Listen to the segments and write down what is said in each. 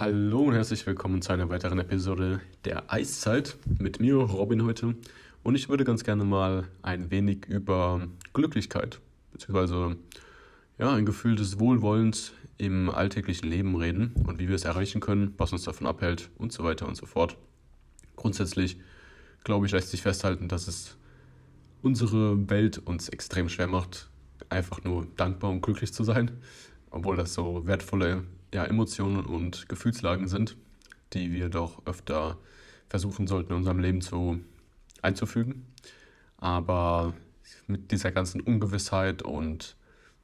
Hallo und herzlich willkommen zu einer weiteren Episode der Eiszeit mit mir, Robin, heute. Und ich würde ganz gerne mal ein wenig über Glücklichkeit, beziehungsweise ja, ein Gefühl des Wohlwollens im alltäglichen Leben reden und wie wir es erreichen können, was uns davon abhält und so weiter und so fort. Grundsätzlich, glaube ich, lässt sich festhalten, dass es unsere Welt uns extrem schwer macht, einfach nur dankbar und glücklich zu sein, obwohl das so wertvolle ja, Emotionen und Gefühlslagen sind, die wir doch öfter versuchen sollten in unserem Leben zu einzufügen. Aber mit dieser ganzen Ungewissheit und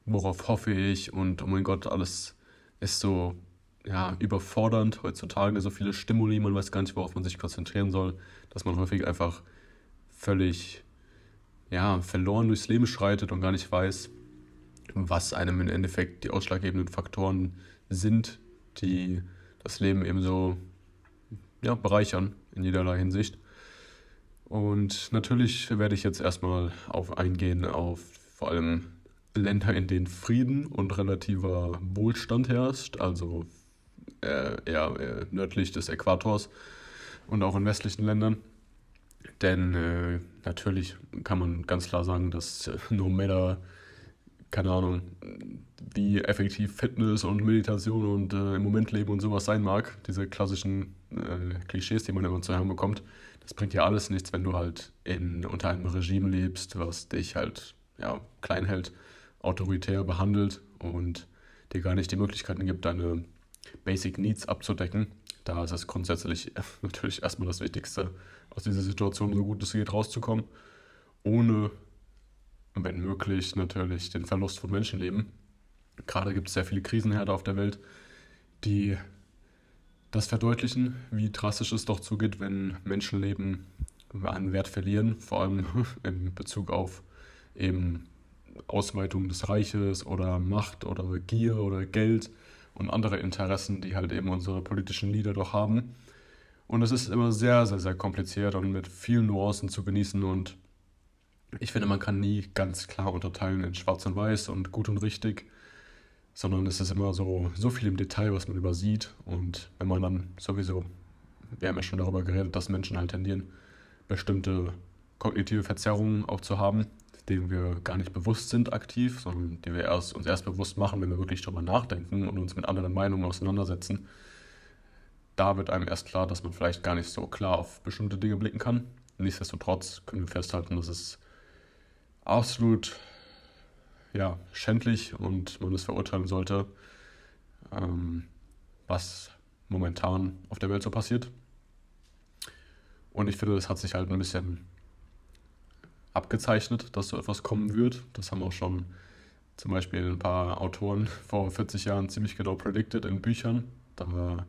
worauf hoffe ich und oh mein Gott, alles ist so ja, überfordernd heutzutage, so viele Stimuli, man weiß gar nicht, worauf man sich konzentrieren soll, dass man häufig einfach völlig ja, verloren durchs Leben schreitet und gar nicht weiß, was einem im Endeffekt die ausschlaggebenden Faktoren sind, die das Leben eben so ja, bereichern in jederlei Hinsicht. Und natürlich werde ich jetzt erstmal auf eingehen auf vor allem Länder, in denen Frieden und relativer Wohlstand herrscht, also äh, eher äh, nördlich des Äquators und auch in westlichen Ländern. Denn äh, natürlich kann man ganz klar sagen, dass äh, no matter, keine Ahnung, wie effektiv Fitness und Meditation und äh, im Moment Leben und sowas sein mag, diese klassischen äh, Klischees, die man immer zu hören bekommt, das bringt ja alles nichts, wenn du halt in, unter einem Regime lebst, was dich halt ja, klein hält, autoritär behandelt und dir gar nicht die Möglichkeiten gibt, deine Basic Needs abzudecken. Da ist es grundsätzlich natürlich erstmal das Wichtigste, aus dieser Situation so gut es geht rauszukommen, ohne, wenn möglich, natürlich den Verlust von Menschenleben. Gerade gibt es sehr viele Krisenherde auf der Welt, die das verdeutlichen, wie drastisch es doch zugeht, wenn Menschenleben an Wert verlieren, vor allem in Bezug auf eben Ausweitung des Reiches oder Macht oder Gier oder Geld und andere Interessen, die halt eben unsere politischen Leader doch haben. Und es ist immer sehr, sehr, sehr kompliziert und mit vielen Nuancen zu genießen und ich finde, man kann nie ganz klar unterteilen in schwarz und weiß und gut und richtig sondern es ist immer so, so viel im Detail, was man übersieht. Und wenn man dann sowieso, wir haben ja schon darüber geredet, dass Menschen halt tendieren, bestimmte kognitive Verzerrungen auch zu haben, denen wir gar nicht bewusst sind aktiv, sondern die wir erst, uns erst bewusst machen, wenn wir wirklich darüber nachdenken und uns mit anderen Meinungen auseinandersetzen. Da wird einem erst klar, dass man vielleicht gar nicht so klar auf bestimmte Dinge blicken kann. Nichtsdestotrotz können wir festhalten, dass es absolut ja, schändlich und man es verurteilen sollte, ähm, was momentan auf der Welt so passiert. Und ich finde, das hat sich halt ein bisschen abgezeichnet, dass so etwas kommen wird. Das haben auch schon zum Beispiel ein paar Autoren vor 40 Jahren ziemlich genau predicted in Büchern. Da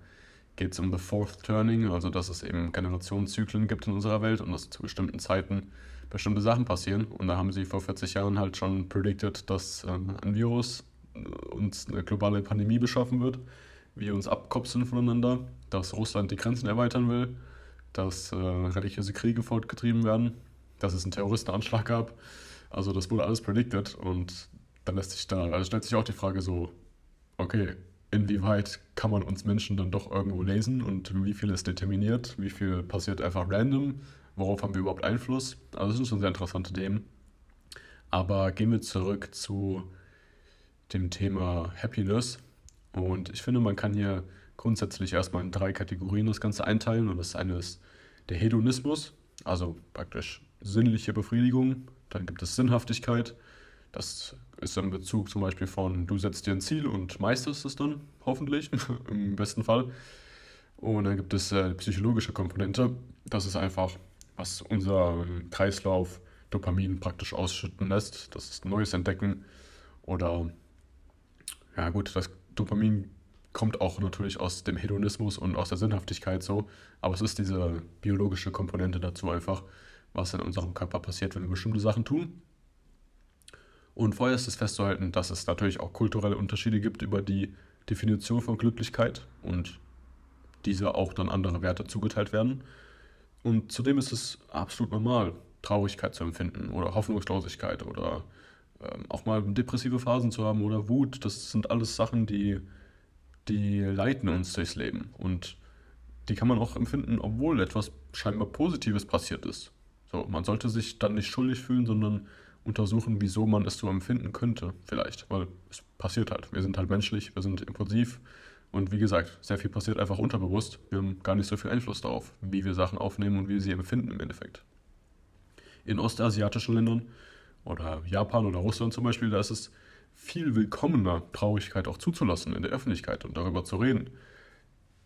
geht es um The Fourth Turning, also dass es eben Generationenzyklen gibt in unserer Welt und dass zu bestimmten Zeiten bestimmte Sachen passieren. Und da haben sie vor 40 Jahren halt schon predicted, dass äh, ein Virus äh, uns eine globale Pandemie beschaffen wird, wir uns abkopseln voneinander, dass Russland die Grenzen erweitern will, dass äh, religiöse Kriege fortgetrieben werden, dass es einen Terroristenanschlag gab. Also das wurde alles predicted und dann lässt sich da, also stellt sich auch die Frage so, okay, inwieweit kann man uns Menschen dann doch irgendwo lesen und wie viel ist determiniert, wie viel passiert einfach random worauf haben wir überhaupt Einfluss? Also das sind schon sehr interessante Themen. Aber gehen wir zurück zu dem Thema Happiness. Und ich finde, man kann hier grundsätzlich erstmal in drei Kategorien das Ganze einteilen. Und das eine ist der Hedonismus, also praktisch sinnliche Befriedigung. Dann gibt es Sinnhaftigkeit. Das ist im Bezug zum Beispiel von, du setzt dir ein Ziel und meisterst es dann, hoffentlich, im besten Fall. Und dann gibt es äh, psychologische Komponente. Das ist einfach, was unser Kreislauf Dopamin praktisch ausschütten lässt. Das ist Neues entdecken. Oder, ja gut, das Dopamin kommt auch natürlich aus dem Hedonismus und aus der Sinnhaftigkeit so. Aber es ist diese biologische Komponente dazu einfach, was in unserem Körper passiert, wenn wir bestimmte Sachen tun. Und vorher ist es festzuhalten, dass es natürlich auch kulturelle Unterschiede gibt über die Definition von Glücklichkeit und diese auch dann andere Werte zugeteilt werden. Und zudem ist es absolut normal, Traurigkeit zu empfinden oder Hoffnungslosigkeit oder ähm, auch mal depressive Phasen zu haben oder Wut. Das sind alles Sachen, die die leiten uns durchs Leben und die kann man auch empfinden, obwohl etwas scheinbar Positives passiert ist. So, man sollte sich dann nicht schuldig fühlen, sondern untersuchen, wieso man es so empfinden könnte, vielleicht. Weil es passiert halt. Wir sind halt menschlich, wir sind impulsiv und wie gesagt, sehr viel passiert einfach unterbewusst. Wir haben gar nicht so viel Einfluss darauf, wie wir Sachen aufnehmen und wie wir sie empfinden im Endeffekt. In ostasiatischen Ländern oder Japan oder Russland zum Beispiel, da ist es viel willkommener, Traurigkeit auch zuzulassen in der Öffentlichkeit und darüber zu reden.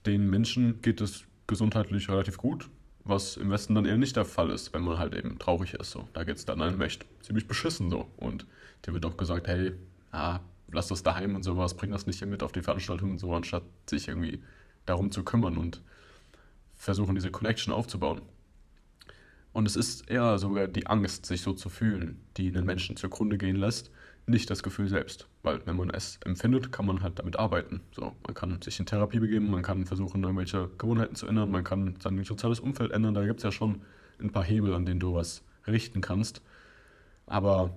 Den Menschen geht es gesundheitlich relativ gut, was im Westen dann eher nicht der Fall ist, wenn man halt eben traurig ist. So. Da geht es dann einem echt ziemlich beschissen so. Und dir wird auch gesagt, hey, ah, lass das daheim und sowas, bring das nicht hier mit auf die Veranstaltung und so, anstatt sich irgendwie darum zu kümmern und versuchen, diese Connection aufzubauen. Und es ist eher sogar die Angst, sich so zu fühlen, die einen Menschen zugrunde gehen lässt, nicht das Gefühl selbst. Weil wenn man es empfindet, kann man halt damit arbeiten. So, man kann sich in Therapie begeben, man kann versuchen, irgendwelche Gewohnheiten zu ändern, man kann sein soziales Umfeld ändern. Da gibt es ja schon ein paar Hebel, an denen du was richten kannst. Aber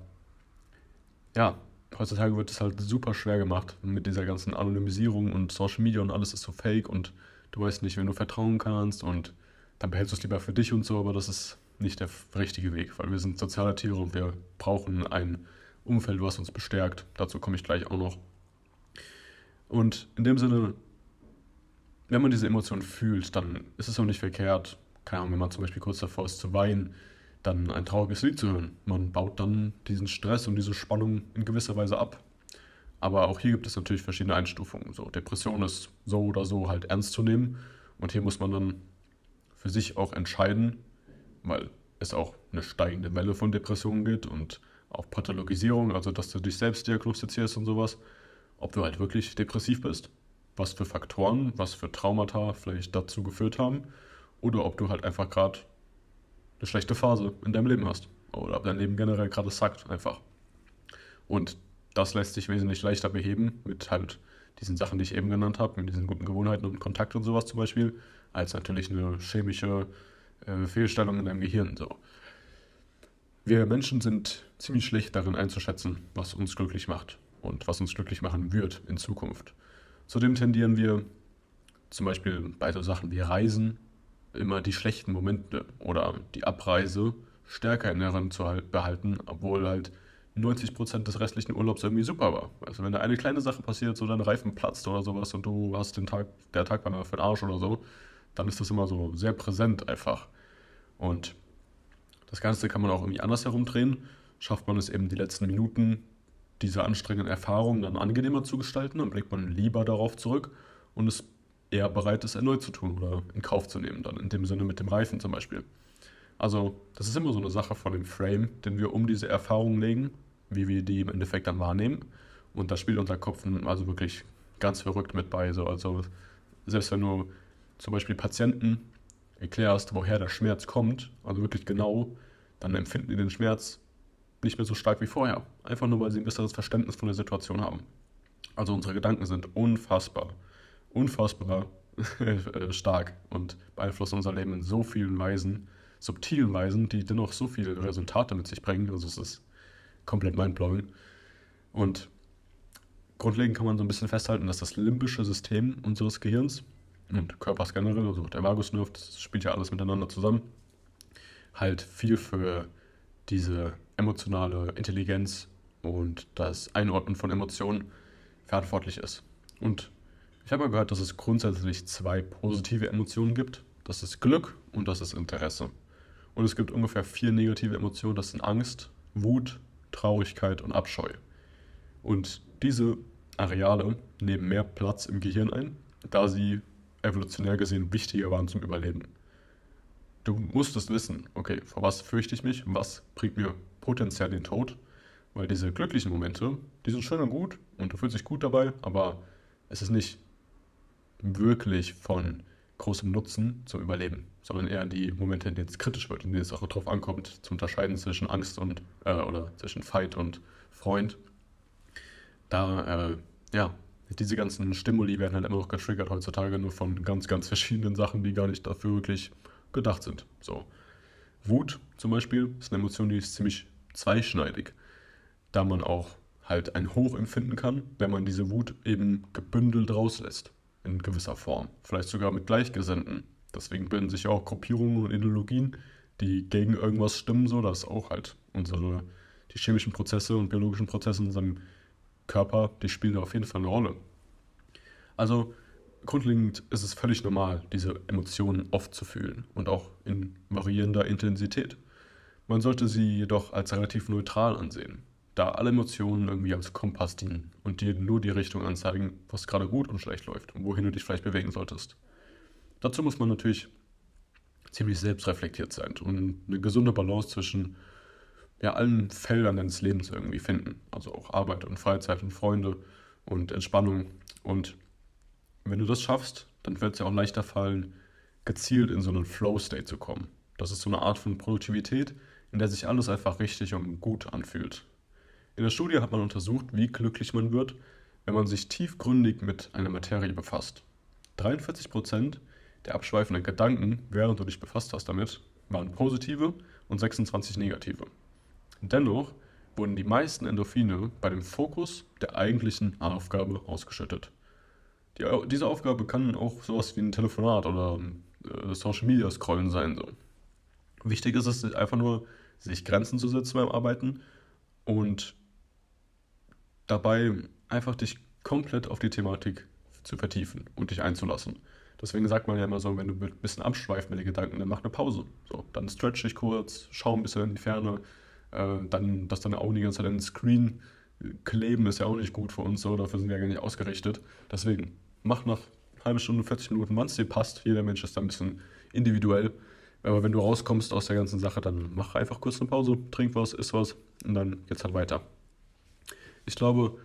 ja, heutzutage wird es halt super schwer gemacht mit dieser ganzen Anonymisierung und Social Media und alles ist so fake und du weißt nicht, wen du vertrauen kannst und dann behältst du es lieber für dich und so, aber das ist nicht der richtige Weg, weil wir sind soziale Tiere und wir brauchen ein Umfeld, was uns bestärkt. Dazu komme ich gleich auch noch. Und in dem Sinne, wenn man diese Emotionen fühlt, dann ist es auch nicht verkehrt, keine Ahnung, wenn man zum Beispiel kurz davor ist zu weinen, dann ein trauriges Lied zu hören. Man baut dann diesen Stress und diese Spannung in gewisser Weise ab. Aber auch hier gibt es natürlich verschiedene Einstufungen. So, Depression ist so oder so halt ernst zu nehmen. Und hier muss man dann für sich auch entscheiden, weil es auch eine steigende Welle von Depressionen gibt und auch Pathologisierung, also dass du dich selbst diagnostizierst und sowas, ob du halt wirklich depressiv bist, was für Faktoren, was für Traumata vielleicht dazu geführt haben oder ob du halt einfach gerade eine schlechte Phase in deinem Leben hast oder ob dein Leben generell gerade sackt einfach. Und das lässt sich wesentlich leichter beheben mit halt diesen Sachen, die ich eben genannt habe, mit diesen guten Gewohnheiten und Kontakt und sowas zum Beispiel, als natürlich eine chemische äh, Fehlstellung in deinem Gehirn. So. Wir Menschen sind ziemlich schlecht darin einzuschätzen, was uns glücklich macht und was uns glücklich machen wird in Zukunft. Zudem tendieren wir zum Beispiel bei so Sachen wie Reisen immer die schlechten Momente oder die Abreise stärker in Erinnerung zu behalten, obwohl halt 90% des restlichen Urlaubs irgendwie super war. Also wenn da eine kleine Sache passiert, so dein Reifen platzt oder sowas und du hast den Tag, der Tag war mal für den Arsch oder so, dann ist das immer so sehr präsent einfach. Und das Ganze kann man auch irgendwie anders herumdrehen. Schafft man es eben die letzten Minuten dieser anstrengenden Erfahrung dann angenehmer zu gestalten, dann blickt man lieber darauf zurück und ist eher bereit, es erneut zu tun oder in Kauf zu nehmen, dann in dem Sinne mit dem Reifen zum Beispiel. Also, das ist immer so eine Sache von dem Frame, den wir um diese Erfahrung legen, wie wir die im Endeffekt dann wahrnehmen. Und da spielt unser Kopf also wirklich ganz verrückt mit bei. So. Also, selbst wenn du zum Beispiel Patienten erklärst, woher der Schmerz kommt, also wirklich genau, dann empfinden die den Schmerz nicht mehr so stark wie vorher. Einfach nur, weil sie ein besseres Verständnis von der Situation haben. Also unsere Gedanken sind unfassbar, unfassbar stark und beeinflussen unser Leben in so vielen Weisen, subtilen Weisen, die dennoch so viele Resultate mit sich bringen. Also es ist komplett mindblowing. Und grundlegend kann man so ein bisschen festhalten, dass das limbische System unseres Gehirns und Körpers generell, also der Vagusnerv, das spielt ja alles miteinander zusammen, halt viel für diese emotionale Intelligenz und das Einordnen von Emotionen verantwortlich ist. Und ich habe mal gehört, dass es grundsätzlich zwei positive Emotionen gibt. Das ist Glück und das ist Interesse. Und es gibt ungefähr vier negative Emotionen. Das sind Angst, Wut, Traurigkeit und Abscheu. Und diese Areale nehmen mehr Platz im Gehirn ein, da sie evolutionär gesehen wichtiger waren zum Überleben. Du musstest wissen, okay, vor was fürchte ich mich, was bringt mir potenziell den Tod, weil diese glücklichen Momente, die sind schön und gut und du fühlst dich gut dabei, aber es ist nicht wirklich von großem Nutzen zum Überleben, sondern eher die Momente, in denen es kritisch wird, in denen es auch darauf ankommt, zu unterscheiden zwischen Angst und äh, oder zwischen Fight und Freund. Da äh, ja, diese ganzen Stimuli werden halt immer noch getriggert heutzutage, nur von ganz, ganz verschiedenen Sachen, die gar nicht dafür wirklich gedacht sind. So. Wut zum Beispiel ist eine Emotion, die ist ziemlich zweischneidig, da man auch halt ein Hoch empfinden kann, wenn man diese Wut eben gebündelt rauslässt. In gewisser Form, vielleicht sogar mit Gleichgesinnten. Deswegen bilden sich auch Gruppierungen und Ideologien, die gegen irgendwas stimmen, so dass auch halt unsere die chemischen Prozesse und biologischen Prozesse in unserem Körper, die spielen auf jeden Fall eine Rolle. Also grundlegend ist es völlig normal, diese Emotionen oft zu fühlen und auch in variierender Intensität. Man sollte sie jedoch als relativ neutral ansehen, da alle Emotionen irgendwie als Kompass dienen und dir nur die Richtung anzeigen, was gerade gut und schlecht läuft und wohin du dich vielleicht bewegen solltest. Dazu muss man natürlich ziemlich selbstreflektiert sein und eine gesunde Balance zwischen ja, allen Feldern deines Lebens irgendwie finden. Also auch Arbeit und Freizeit und Freunde und Entspannung. Und wenn du das schaffst, dann wird es ja auch leichter fallen, gezielt in so einen Flow-State zu kommen. Das ist so eine Art von Produktivität, in der sich alles einfach richtig und gut anfühlt. In der Studie hat man untersucht, wie glücklich man wird, wenn man sich tiefgründig mit einer Materie befasst. 43% der abschweifenden Gedanken, während du dich befasst hast damit, waren positive und 26 negative. Dennoch wurden die meisten Endorphine bei dem Fokus der eigentlichen Aufgabe ausgeschüttet. Die, diese Aufgabe kann auch sowas wie ein Telefonat oder äh, Social Media Scrollen sein. So. Wichtig ist es einfach nur, sich Grenzen zu setzen beim Arbeiten und dabei einfach dich komplett auf die Thematik zu vertiefen und dich einzulassen. Deswegen sagt man ja immer so, wenn du ein bisschen abschweifst mit den Gedanken, dann mach eine Pause. So, dann stretch dich kurz, schau ein bisschen in die Ferne, äh, dann, dass deine Augen die ganze Zeit den Screen kleben, ist ja auch nicht gut für uns, so, dafür sind wir ja gar nicht ausgerichtet. Deswegen, mach nach halben Stunde, 40 Minuten, wann es dir passt. Jeder Mensch ist da ein bisschen individuell. Aber wenn du rauskommst aus der ganzen Sache, dann mach einfach kurz eine Pause, trink was, isst was und dann geht's halt weiter. Ich glaube,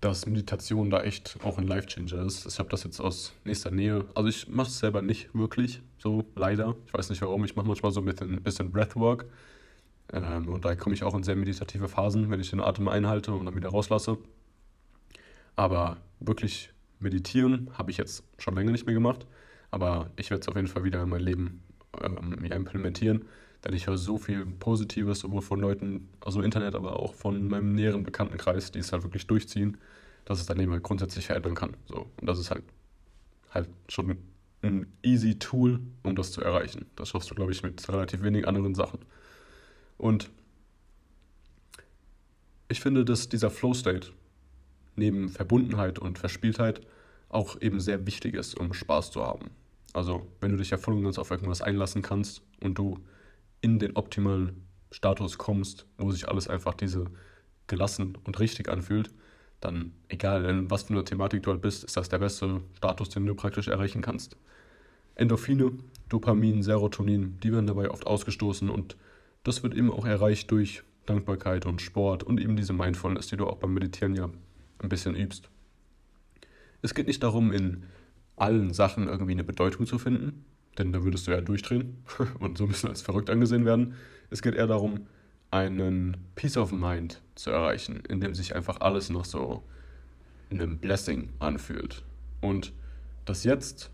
dass Meditation da echt auch ein Life-Changer ist. Ich habe das jetzt aus nächster Nähe. Also ich mache es selber nicht wirklich, so leider. Ich weiß nicht warum. Ich mache manchmal so ein bisschen Breathwork. Ähm, und da komme ich auch in sehr meditative Phasen, wenn ich den Atem einhalte und dann wieder rauslasse. Aber wirklich meditieren habe ich jetzt schon länger nicht mehr gemacht. Aber ich werde es auf jeden Fall wieder in mein Leben ähm, implementieren. Denn ich höre so viel Positives, sowohl von Leuten, also Internet, aber auch von meinem näheren Bekanntenkreis, die es halt wirklich durchziehen, dass es dein Leben halt grundsätzlich verändern kann. So. Und das ist halt, halt schon ein easy Tool, um das zu erreichen. Das schaffst du, glaube ich, mit relativ wenigen anderen Sachen. Und ich finde, dass dieser Flow-State neben Verbundenheit und Verspieltheit auch eben sehr wichtig ist, um Spaß zu haben. Also, wenn du dich ja voll und ganz auf irgendwas einlassen kannst und du in den optimalen Status kommst, wo sich alles einfach diese gelassen und richtig anfühlt, dann egal in was für eine Thematik du halt bist, ist das der beste Status, den du praktisch erreichen kannst. Endorphine, Dopamin, Serotonin, die werden dabei oft ausgestoßen und das wird eben auch erreicht durch Dankbarkeit und Sport und eben diese Mindfulness, die du auch beim Meditieren ja ein bisschen übst. Es geht nicht darum, in allen Sachen irgendwie eine Bedeutung zu finden, denn da würdest du ja durchdrehen und so ein bisschen als verrückt angesehen werden. Es geht eher darum, einen Peace of Mind zu erreichen, in dem sich einfach alles noch so einem Blessing anfühlt. Und das Jetzt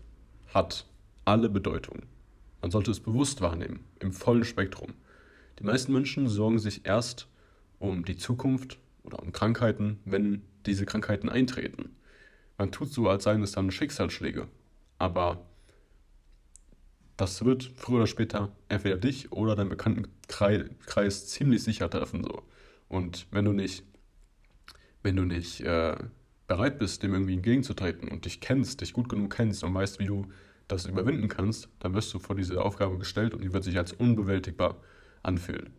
hat alle Bedeutung. Man sollte es bewusst wahrnehmen, im vollen Spektrum. Die meisten Menschen sorgen sich erst um die Zukunft oder um Krankheiten, wenn diese Krankheiten eintreten. Man tut so, als seien es dann Schicksalsschläge. Aber das wird früher oder später entweder dich oder deinen Bekanntenkreis ziemlich sicher treffen. So. Und wenn du nicht, wenn du nicht äh, bereit bist, dem irgendwie entgegenzutreten und dich kennst, dich gut genug kennst und weißt, wie du das überwinden kannst, dann wirst du vor diese Aufgabe gestellt und die wird sich als unbewältigbar anfühlen.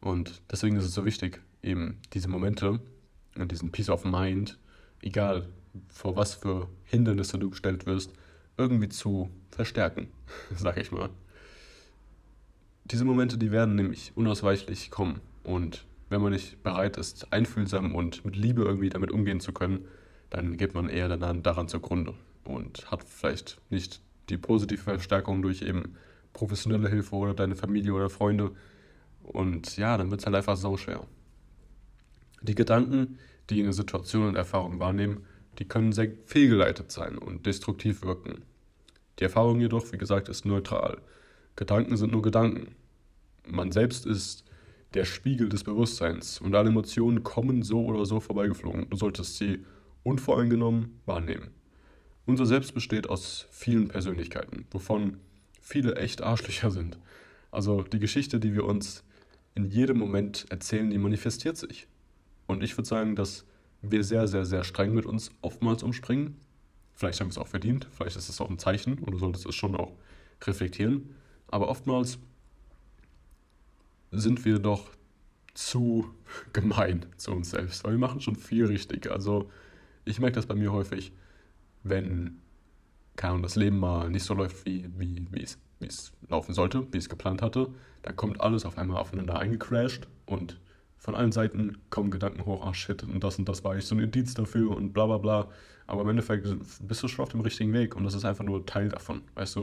Und deswegen ist es so wichtig, eben diese Momente und diesen Peace of Mind, egal vor was für Hindernisse du gestellt wirst, irgendwie zu verstärken, sag ich mal. Diese Momente, die werden nämlich unausweichlich kommen. Und wenn man nicht bereit ist, einfühlsam und mit Liebe irgendwie damit umgehen zu können, dann geht man eher daran, zugrunde und hat vielleicht nicht die positive Verstärkung durch eben professionelle Hilfe oder deine Familie oder Freunde, und ja, dann wird es halt einfach so schwer. Die Gedanken, die eine Situation und Erfahrung wahrnehmen, die können sehr fehlgeleitet sein und destruktiv wirken. Die Erfahrung jedoch, wie gesagt, ist neutral. Gedanken sind nur Gedanken. Man selbst ist der Spiegel des Bewusstseins und alle Emotionen kommen so oder so vorbeigeflogen. Du solltest sie unvoreingenommen wahrnehmen. Unser Selbst besteht aus vielen Persönlichkeiten, wovon viele echt Arschlöcher sind. Also die Geschichte, die wir uns in jedem Moment erzählen, die manifestiert sich. Und ich würde sagen, dass wir sehr, sehr, sehr streng mit uns oftmals umspringen. Vielleicht haben wir es auch verdient, vielleicht ist es auch ein Zeichen und du solltest es schon auch reflektieren. Aber oftmals sind wir doch zu gemein zu uns selbst, weil wir machen schon viel richtig. Also ich merke das bei mir häufig, wenn keine das Leben mal nicht so läuft, wie, wie, wie, es, wie es laufen sollte, wie es geplant hatte, dann kommt alles auf einmal aufeinander eingecrashed und von allen Seiten kommen Gedanken hoch, ach shit, und das und das war ich so ein Indiz dafür und bla bla bla. Aber im Endeffekt bist du schon auf dem richtigen Weg und das ist einfach nur Teil davon, weißt du?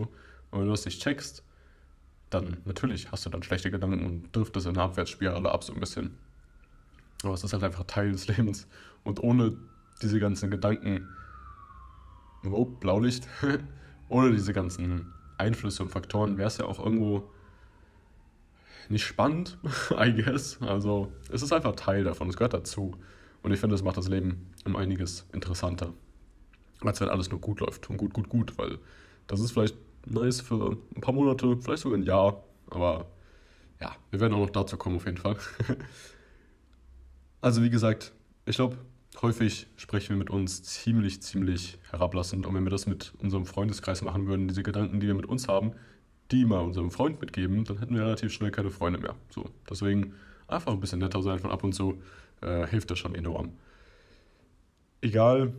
Und wenn du das nicht checkst, dann natürlich hast du dann schlechte Gedanken und driftest in eine Abwärtsspirale ab so ein bisschen. Aber es ist halt einfach Teil des Lebens. Und ohne diese ganzen Gedanken, oh, Blaulicht, ohne diese ganzen Einflüsse und Faktoren wäre es ja auch irgendwo nicht spannend, I guess. Also es ist einfach Teil davon, es gehört dazu. Und ich finde, es macht das Leben um einiges interessanter. Als wenn alles nur gut läuft und gut, gut, gut, weil das ist vielleicht nice für ein paar Monate, vielleicht sogar ein Jahr. Aber ja, wir werden auch noch dazu kommen auf jeden Fall. also wie gesagt, ich glaube, häufig sprechen wir mit uns ziemlich, ziemlich herablassend. Und wenn wir das mit unserem Freundeskreis machen würden, diese Gedanken, die wir mit uns haben, die mal unserem Freund mitgeben, dann hätten wir relativ schnell keine Freunde mehr. So, deswegen einfach ein bisschen netter sein von ab und zu, äh, hilft das schon enorm. Egal,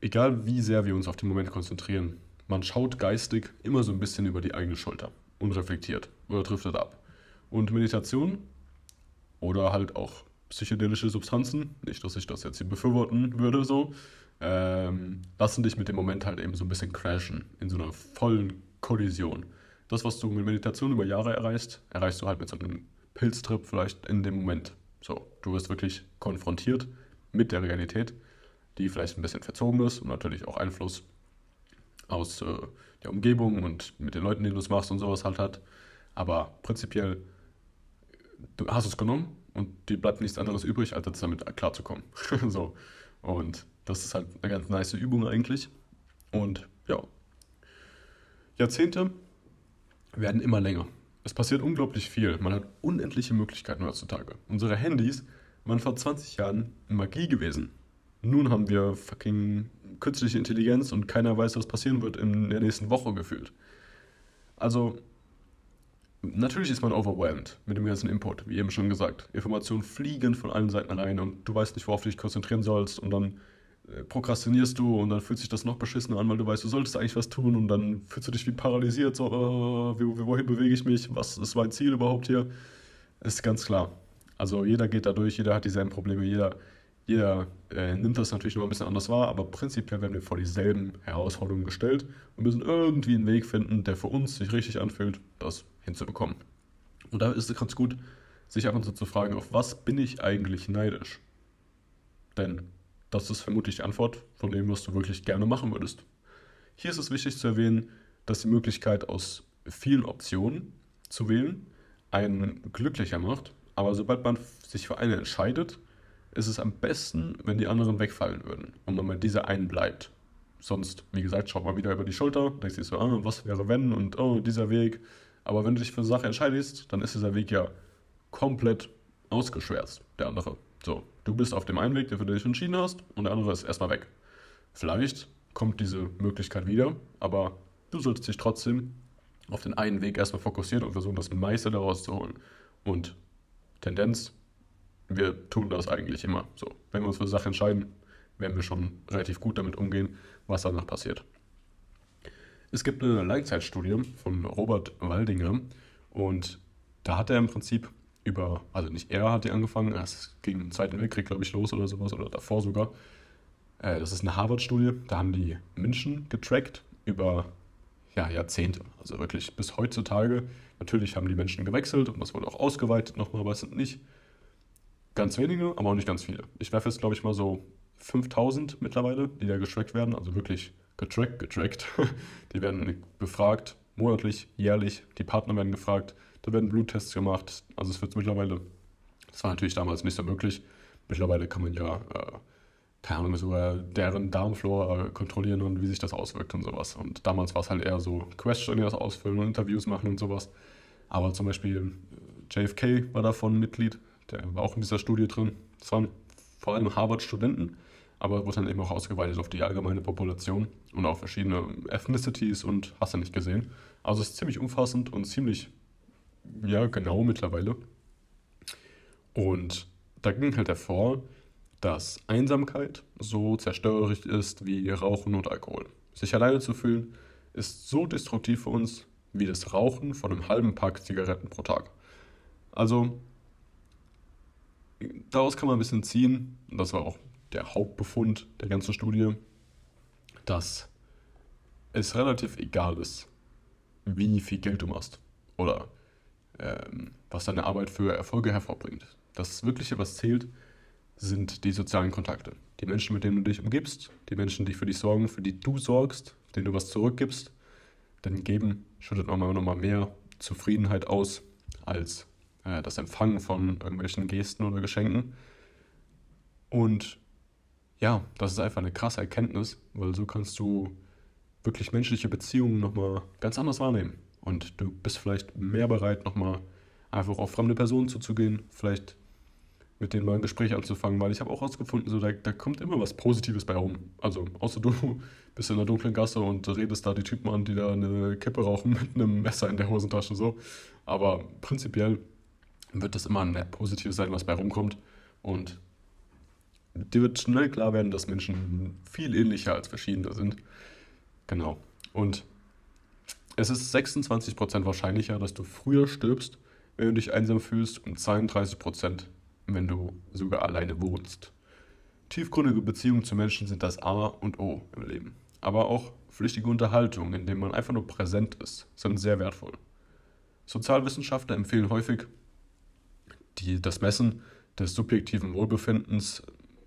egal wie sehr wir uns auf den Moment konzentrieren, man schaut geistig immer so ein bisschen über die eigene Schulter und reflektiert oder driftet ab. Und Meditation oder halt auch psychedelische Substanzen, nicht, dass ich das jetzt hier befürworten würde, so, ähm, lassen dich mit dem Moment halt eben so ein bisschen crashen, in so einer vollen Kollision. Das, was du mit Meditation über Jahre erreichst, erreichst du halt mit so einem Pilztrip vielleicht in dem Moment. So, du wirst wirklich konfrontiert mit der Realität, die vielleicht ein bisschen verzogen ist und natürlich auch Einfluss aus äh, der Umgebung und mit den Leuten, denen du es machst und sowas halt hat. Aber prinzipiell, du hast es genommen und dir bleibt nichts anderes übrig, als damit klarzukommen. so. Und das ist halt eine ganz nice Übung eigentlich. Und ja, Jahrzehnte werden immer länger. Es passiert unglaublich viel. Man hat unendliche Möglichkeiten heutzutage. Unsere Handys waren vor 20 Jahren Magie gewesen. Nun haben wir fucking künstliche Intelligenz und keiner weiß, was passieren wird in der nächsten Woche gefühlt. Also, natürlich ist man overwhelmed mit dem ganzen Input, wie eben schon gesagt. Informationen fliegen von allen Seiten rein und du weißt nicht, worauf du dich konzentrieren sollst und dann prokrastinierst du und dann fühlt sich das noch beschissener an, weil du weißt, du solltest eigentlich was tun und dann fühlst du dich wie paralysiert, so, uh, wohin bewege ich mich, was ist mein Ziel überhaupt hier? Ist ganz klar. Also jeder geht da durch, jeder hat dieselben Probleme, jeder jeder äh, nimmt das natürlich noch ein bisschen anders wahr, aber prinzipiell werden wir vor dieselben Herausforderungen gestellt und müssen irgendwie einen Weg finden, der für uns sich richtig anfühlt, das hinzubekommen. Und da ist es ganz gut, sich und zu zu fragen, auf was bin ich eigentlich neidisch? Denn das ist vermutlich die Antwort von dem, was du wirklich gerne machen würdest. Hier ist es wichtig zu erwähnen, dass die Möglichkeit aus vielen Optionen zu wählen einen glücklicher macht, aber sobald man sich für eine entscheidet, ist es am besten, wenn die anderen wegfallen würden und man mit dieser einen bleibt. Sonst, wie gesagt, schaut mal wieder über die Schulter, denkst dir so, ah, was wäre wenn und oh, dieser Weg. Aber wenn du dich für eine Sache entscheidest, dann ist dieser Weg ja komplett ausgeschwärzt, der andere. So, du bist auf dem einen Weg, der für dich entschieden hast, und der andere ist erstmal weg. Vielleicht kommt diese Möglichkeit wieder, aber du solltest dich trotzdem auf den einen Weg erstmal fokussieren und versuchen, das meiste daraus zu holen. Und Tendenz wir tun das eigentlich immer. So, wenn wir uns für eine Sache entscheiden, werden wir schon relativ gut damit umgehen, was danach passiert. Es gibt eine Langzeitstudie von Robert Waldinger und da hat er im Prinzip über, also nicht er hat die angefangen, es ging im Zweiten Weltkrieg, glaube ich, los oder sowas, oder davor sogar. Äh, das ist eine Harvard-Studie, da haben die Menschen getrackt über ja, Jahrzehnte, also wirklich bis heutzutage. Natürlich haben die Menschen gewechselt und das wurde auch ausgeweitet nochmal, aber es sind nicht Ganz wenige, aber auch nicht ganz viele. Ich werfe jetzt, glaube ich, mal so 5000 mittlerweile, die da getrackt werden, also wirklich getrackt, getrackt. Die werden befragt, monatlich, jährlich. Die Partner werden gefragt, da werden Bluttests gemacht. Also es wird mittlerweile, das war natürlich damals nicht so möglich. Mittlerweile kann man ja äh, keine Ahnung, sogar deren Darmflora kontrollieren und wie sich das auswirkt und sowas. Und damals war es halt eher so Questionnaires ausfüllen und Interviews machen und sowas. Aber zum Beispiel äh, JFK war davon Mitglied, der war auch in dieser Studie drin. Das waren vor allem Harvard-Studenten, aber wurde dann eben auch ausgeweitet auf die allgemeine Population und auch verschiedene Ethnicities und hast du nicht gesehen. Also es ist ziemlich umfassend und ziemlich, ja, genau mittlerweile. Und da ging halt hervor, dass Einsamkeit so zerstörerisch ist wie Rauchen und Alkohol. Sich alleine zu fühlen ist so destruktiv für uns wie das Rauchen von einem halben Pack Zigaretten pro Tag. Also daraus kann man ein bisschen ziehen, und das war auch der Hauptbefund der ganzen Studie, dass es relativ egal ist, wie viel Geld du machst oder was deine Arbeit für Erfolge hervorbringt. Das Wirkliche, was zählt, sind die sozialen Kontakte. Die Menschen, mit denen du dich umgibst, die Menschen, die für dich sorgen, für die du sorgst, denen du was zurückgibst. Denn Geben schüttet nochmal noch mal mehr Zufriedenheit aus als äh, das Empfangen von irgendwelchen Gesten oder Geschenken. Und ja, das ist einfach eine krasse Erkenntnis, weil so kannst du wirklich menschliche Beziehungen nochmal ganz anders wahrnehmen. Und du bist vielleicht mehr bereit, nochmal einfach auf fremde Personen zuzugehen, vielleicht mit denen mal ein Gespräch anzufangen, weil ich habe auch herausgefunden, so, da, da kommt immer was Positives bei rum. Also, außer du bist in einer dunklen Gasse und redest da die Typen an, die da eine Kippe rauchen mit einem Messer in der Hosentasche, so. Aber prinzipiell wird das immer ein Positives sein, was bei rumkommt. Und dir wird schnell klar werden, dass Menschen viel ähnlicher als verschiedene sind. Genau. Und es ist 26% wahrscheinlicher, dass du früher stirbst, wenn du dich einsam fühlst und 32% wenn du sogar alleine wohnst. Tiefgründige Beziehungen zu Menschen sind das A und O im Leben. Aber auch flüchtige Unterhaltung, in denen man einfach nur präsent ist, sind sehr wertvoll. Sozialwissenschaftler empfehlen häufig die, das Messen des subjektiven Wohlbefindens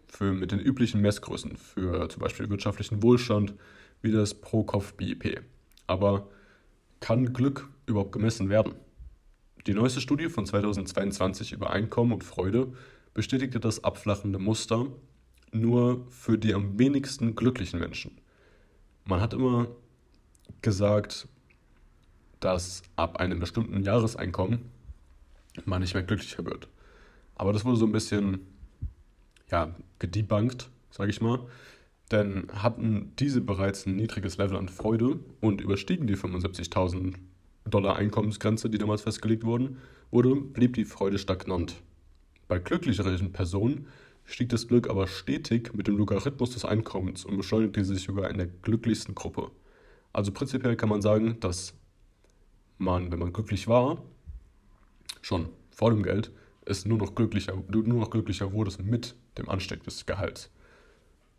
für, mit den üblichen Messgrößen für zum Beispiel wirtschaftlichen Wohlstand wie das Pro-Kopf-BIP. Aber kann Glück überhaupt gemessen werden? Die neueste Studie von 2022 über Einkommen und Freude bestätigte das abflachende Muster nur für die am wenigsten glücklichen Menschen. Man hat immer gesagt, dass ab einem bestimmten Jahreseinkommen man nicht mehr glücklicher wird. Aber das wurde so ein bisschen ja, gedebunked, sage ich mal. Denn hatten diese bereits ein niedriges Level an Freude und überstiegen die 75.000 Dollar Einkommensgrenze, die damals festgelegt wurden, wurde, blieb die Freude stagnant. Bei glücklicheren Personen stieg das Glück aber stetig mit dem Logarithmus des Einkommens und beschleunigte sich sogar in der glücklichsten Gruppe. Also prinzipiell kann man sagen, dass man, wenn man glücklich war, schon vor dem Geld, es nur noch glücklicher, nur noch glücklicher wurde mit dem Ansteck des Gehalts.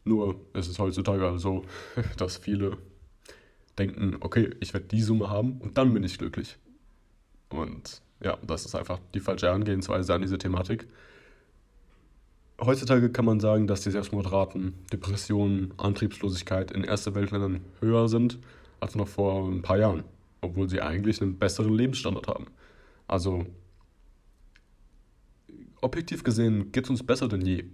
Nur ist es heutzutage so, dass viele denken, okay, ich werde die Summe haben und dann bin ich glücklich. Und ja, das ist einfach die falsche Herangehensweise an diese Thematik. Heutzutage kann man sagen, dass die Selbstmordraten, Depressionen, Antriebslosigkeit in erste Weltländern höher sind als noch vor ein paar Jahren, obwohl sie eigentlich einen besseren Lebensstandard haben. Also objektiv gesehen geht es uns besser denn je.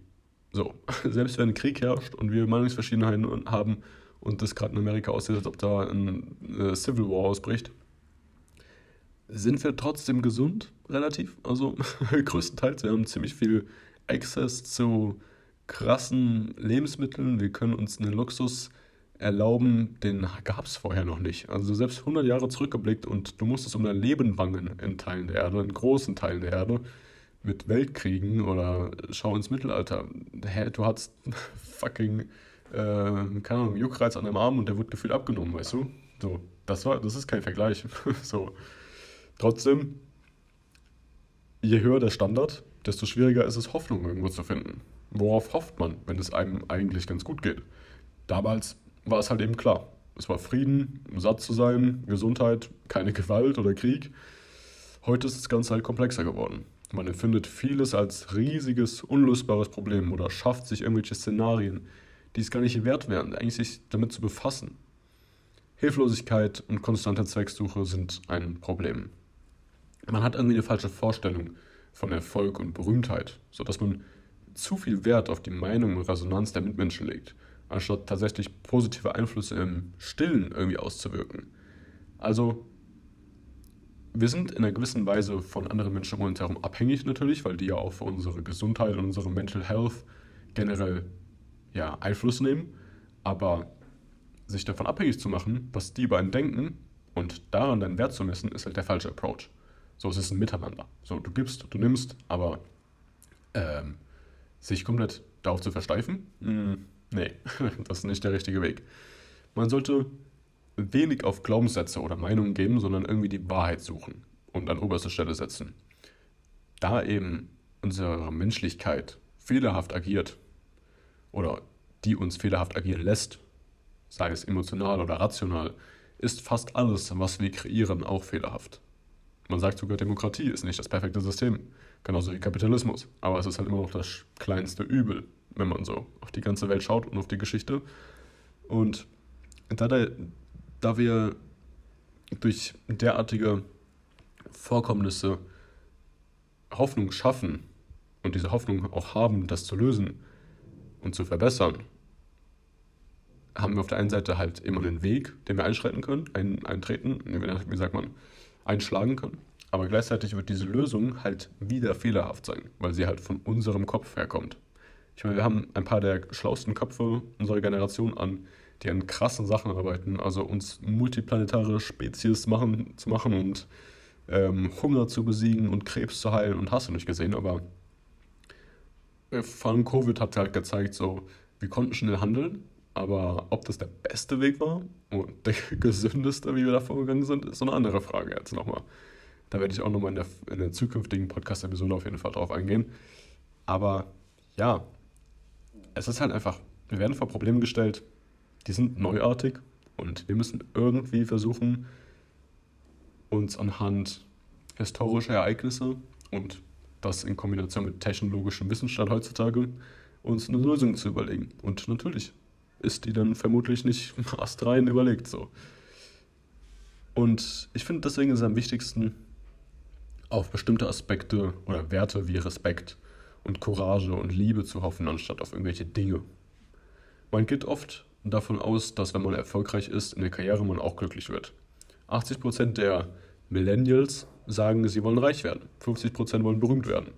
So, selbst wenn Krieg herrscht und wir Meinungsverschiedenheiten haben, und das gerade in Amerika aussieht, als ob da ein äh, Civil War ausbricht, sind wir trotzdem gesund, relativ. Also größtenteils. Wir haben ziemlich viel Access zu krassen Lebensmitteln. Wir können uns einen Luxus erlauben, den gab es vorher noch nicht. Also selbst 100 Jahre zurückgeblickt und du musstest um dein Leben bangen in Teilen der Erde, in großen Teilen der Erde, mit Weltkriegen oder schau ins Mittelalter. Du hattest fucking äh, keine Ahnung, Juckreiz an einem Arm und der wird gefühlt abgenommen, weißt du? So, das war, das ist kein Vergleich. so. Trotzdem, je höher der Standard, desto schwieriger ist es, Hoffnung irgendwo zu finden. Worauf hofft man, wenn es einem eigentlich ganz gut geht? Damals war es halt eben klar. Es war Frieden, satt zu sein, Gesundheit, keine Gewalt oder Krieg. Heute ist das Ganze halt komplexer geworden. Man empfindet vieles als riesiges, unlösbares Problem oder schafft sich irgendwelche Szenarien, die es gar nicht wert wären, eigentlich sich damit zu befassen. Hilflosigkeit und konstante Zwecksuche sind ein Problem. Man hat irgendwie eine falsche Vorstellung von Erfolg und Berühmtheit, sodass man zu viel Wert auf die Meinung und Resonanz der Mitmenschen legt, anstatt tatsächlich positive Einflüsse im Stillen irgendwie auszuwirken. Also, wir sind in einer gewissen Weise von anderen Menschen um uns herum abhängig natürlich, weil die ja auf unsere Gesundheit und unsere Mental Health generell ja, Einfluss nehmen. Aber sich davon abhängig zu machen, was die beiden denken und daran deinen Wert zu messen, ist halt der falsche Approach. So, es ist ein Miteinander. So, du gibst, du nimmst, aber ähm, sich komplett darauf zu versteifen, mh, nee, das ist nicht der richtige Weg. Man sollte wenig auf Glaubenssätze oder Meinungen geben, sondern irgendwie die Wahrheit suchen und an oberste Stelle setzen. Da eben unsere Menschlichkeit fehlerhaft agiert oder die uns fehlerhaft agieren lässt, sei es emotional oder rational, ist fast alles, was wir kreieren, auch fehlerhaft. Man sagt sogar, Demokratie ist nicht das perfekte System, genauso wie Kapitalismus, aber es ist halt immer noch das kleinste Übel, wenn man so auf die ganze Welt schaut und auf die Geschichte. Und da, der, da wir durch derartige Vorkommnisse Hoffnung schaffen und diese Hoffnung auch haben, das zu lösen und zu verbessern, haben wir auf der einen Seite halt immer einen Weg, den wir einschreiten können, ein, eintreten, wie sagt man, einschlagen können. Aber gleichzeitig wird diese Lösung halt wieder fehlerhaft sein, weil sie halt von unserem Kopf herkommt. Ich meine, wir haben ein paar der schlauesten Köpfe unserer Generation an, die an krassen Sachen arbeiten, also uns multiplanetare Spezies machen, zu machen und ähm, Hunger zu besiegen und Krebs zu heilen und hast du nicht gesehen, aber äh, vor allem Covid hat halt gezeigt, so, wir konnten schnell handeln, aber ob das der beste Weg war und der gesündeste, wie wir da vorgegangen sind, ist so eine andere Frage jetzt nochmal. Da werde ich auch nochmal in der, in der zukünftigen Podcast-Episode auf jeden Fall drauf eingehen. Aber ja, es ist halt einfach, wir werden vor Problemen gestellt, die sind neuartig und wir müssen irgendwie versuchen, uns anhand historischer Ereignisse und das in Kombination mit technologischem Wissensstand heutzutage uns eine Lösung zu überlegen. Und natürlich ist die dann vermutlich nicht astrein überlegt so. Und ich finde, deswegen ist es am wichtigsten, auf bestimmte Aspekte oder Werte wie Respekt und Courage und Liebe zu hoffen, anstatt auf irgendwelche Dinge. Man geht oft davon aus, dass wenn man erfolgreich ist in der Karriere, man auch glücklich wird. 80% der Millennials sagen, sie wollen reich werden. 50% wollen berühmt werden.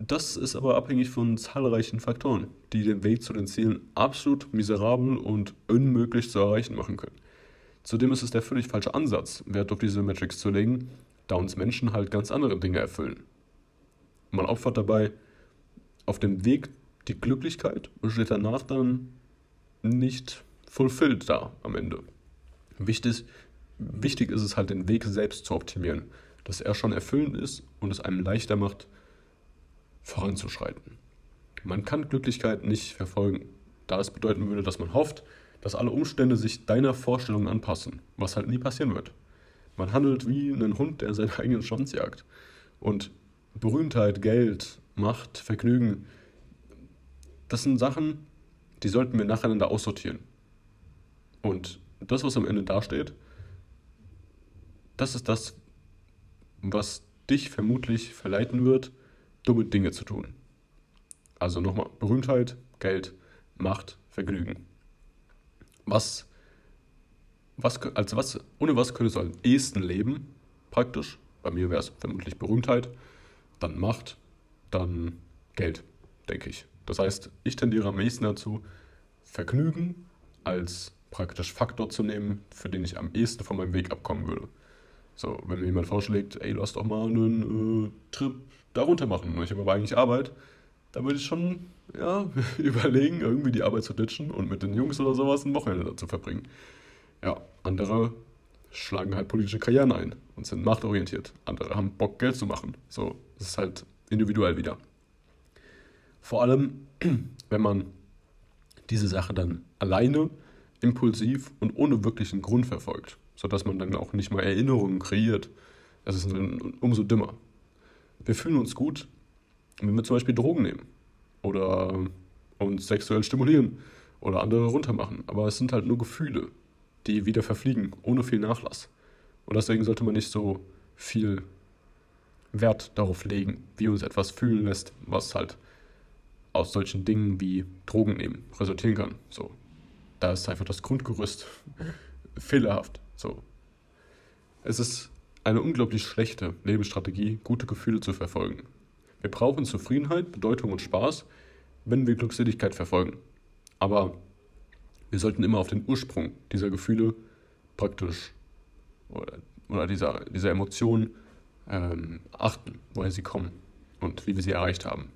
Das ist aber abhängig von zahlreichen Faktoren, die den Weg zu den Zielen absolut miserabel und unmöglich zu erreichen machen können. Zudem ist es der völlig falsche Ansatz, Wert auf diese Metrics zu legen, da uns Menschen halt ganz andere Dinge erfüllen. Man opfert dabei auf dem Weg die Glücklichkeit und steht danach dann nicht fulfilled da am Ende. Wichtig, wichtig ist es halt, den Weg selbst zu optimieren, dass er schon erfüllend ist und es einem leichter macht, voranzuschreiten. Man kann Glücklichkeit nicht verfolgen, da es bedeuten würde, dass man hofft, dass alle Umstände sich deiner Vorstellung anpassen, was halt nie passieren wird. Man handelt wie ein Hund, der seinen eigenen Schwanz jagt. Und Berühmtheit, Geld, Macht, Vergnügen, das sind Sachen, die sollten wir nacheinander aussortieren. Und das, was am Ende dasteht, das ist das, was dich vermutlich verleiten wird, dumme Dinge zu tun. Also nochmal, Berühmtheit, Geld, Macht, Vergnügen. Was, was, also was, ohne was könntest du am ehesten leben, praktisch? Bei mir wäre es vermutlich Berühmtheit, dann Macht, dann Geld, denke ich. Das heißt, ich tendiere am ehesten dazu, Vergnügen als praktisch Faktor zu nehmen, für den ich am ehesten von meinem Weg abkommen würde. So, wenn mir jemand vorschlägt, ey, lass doch mal einen äh, Trip darunter machen ich habe aber eigentlich Arbeit, da würde ich schon ja, überlegen, irgendwie die Arbeit zu ditchen und mit den Jungs oder sowas ein Wochenende dazu verbringen. Ja, andere schlagen halt politische Karrieren ein und sind machtorientiert. Andere haben Bock, Geld zu machen. So, das ist halt individuell wieder. Vor allem, wenn man diese Sache dann alleine, impulsiv und ohne wirklichen Grund verfolgt, sodass man dann auch nicht mal Erinnerungen kreiert. Das ist umso dümmer. Wir fühlen uns gut, wenn wir zum Beispiel Drogen nehmen oder uns sexuell stimulieren oder andere runtermachen. Aber es sind halt nur Gefühle, die wieder verfliegen, ohne viel Nachlass. Und deswegen sollte man nicht so viel Wert darauf legen, wie uns etwas fühlen lässt, was halt aus solchen Dingen wie Drogen nehmen resultieren kann. So, da ist einfach das Grundgerüst fehlerhaft. So, es ist eine unglaublich schlechte Lebensstrategie, gute Gefühle zu verfolgen. Wir brauchen Zufriedenheit, Bedeutung und Spaß, wenn wir Glückseligkeit verfolgen. Aber wir sollten immer auf den Ursprung dieser Gefühle praktisch oder, oder dieser, dieser Emotionen ähm, achten, woher sie kommen und wie wir sie erreicht haben.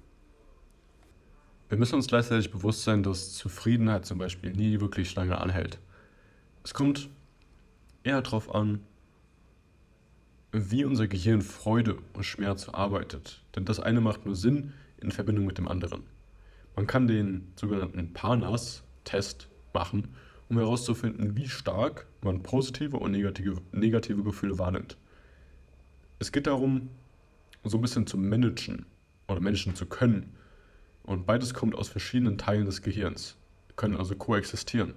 Wir müssen uns gleichzeitig bewusst sein, dass Zufriedenheit zum Beispiel nie wirklich lange anhält. Es kommt eher darauf an, wie unser Gehirn Freude und Schmerz verarbeitet. Denn das eine macht nur Sinn in Verbindung mit dem anderen. Man kann den sogenannten Panas-Test machen, um herauszufinden, wie stark man positive und negative, negative Gefühle wahrnimmt. Es geht darum, so ein bisschen zu managen oder managen zu können. Und beides kommt aus verschiedenen Teilen des Gehirns, können also koexistieren.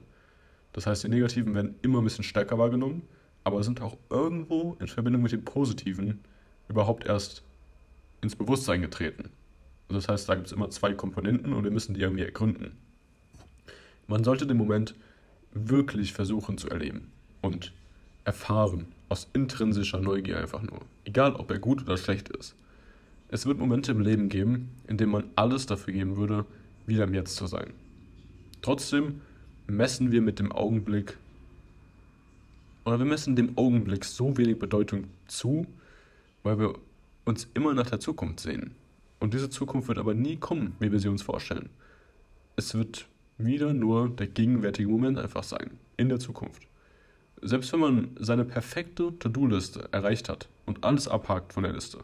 Das heißt, die negativen werden immer ein bisschen stärker wahrgenommen aber sind auch irgendwo in Verbindung mit dem Positiven überhaupt erst ins Bewusstsein getreten. Das heißt, da gibt es immer zwei Komponenten und wir müssen die irgendwie ergründen. Man sollte den Moment wirklich versuchen zu erleben und erfahren, aus intrinsischer Neugier einfach nur. Egal, ob er gut oder schlecht ist. Es wird Momente im Leben geben, in denen man alles dafür geben würde, wieder im Jetzt zu sein. Trotzdem messen wir mit dem Augenblick oder wir messen dem Augenblick so wenig Bedeutung zu, weil wir uns immer nach der Zukunft sehen. Und diese Zukunft wird aber nie kommen, wie wir sie uns vorstellen. Es wird wieder nur der gegenwärtige Moment einfach sein, in der Zukunft. Selbst wenn man seine perfekte To-Do-Liste erreicht hat und alles abhakt von der Liste,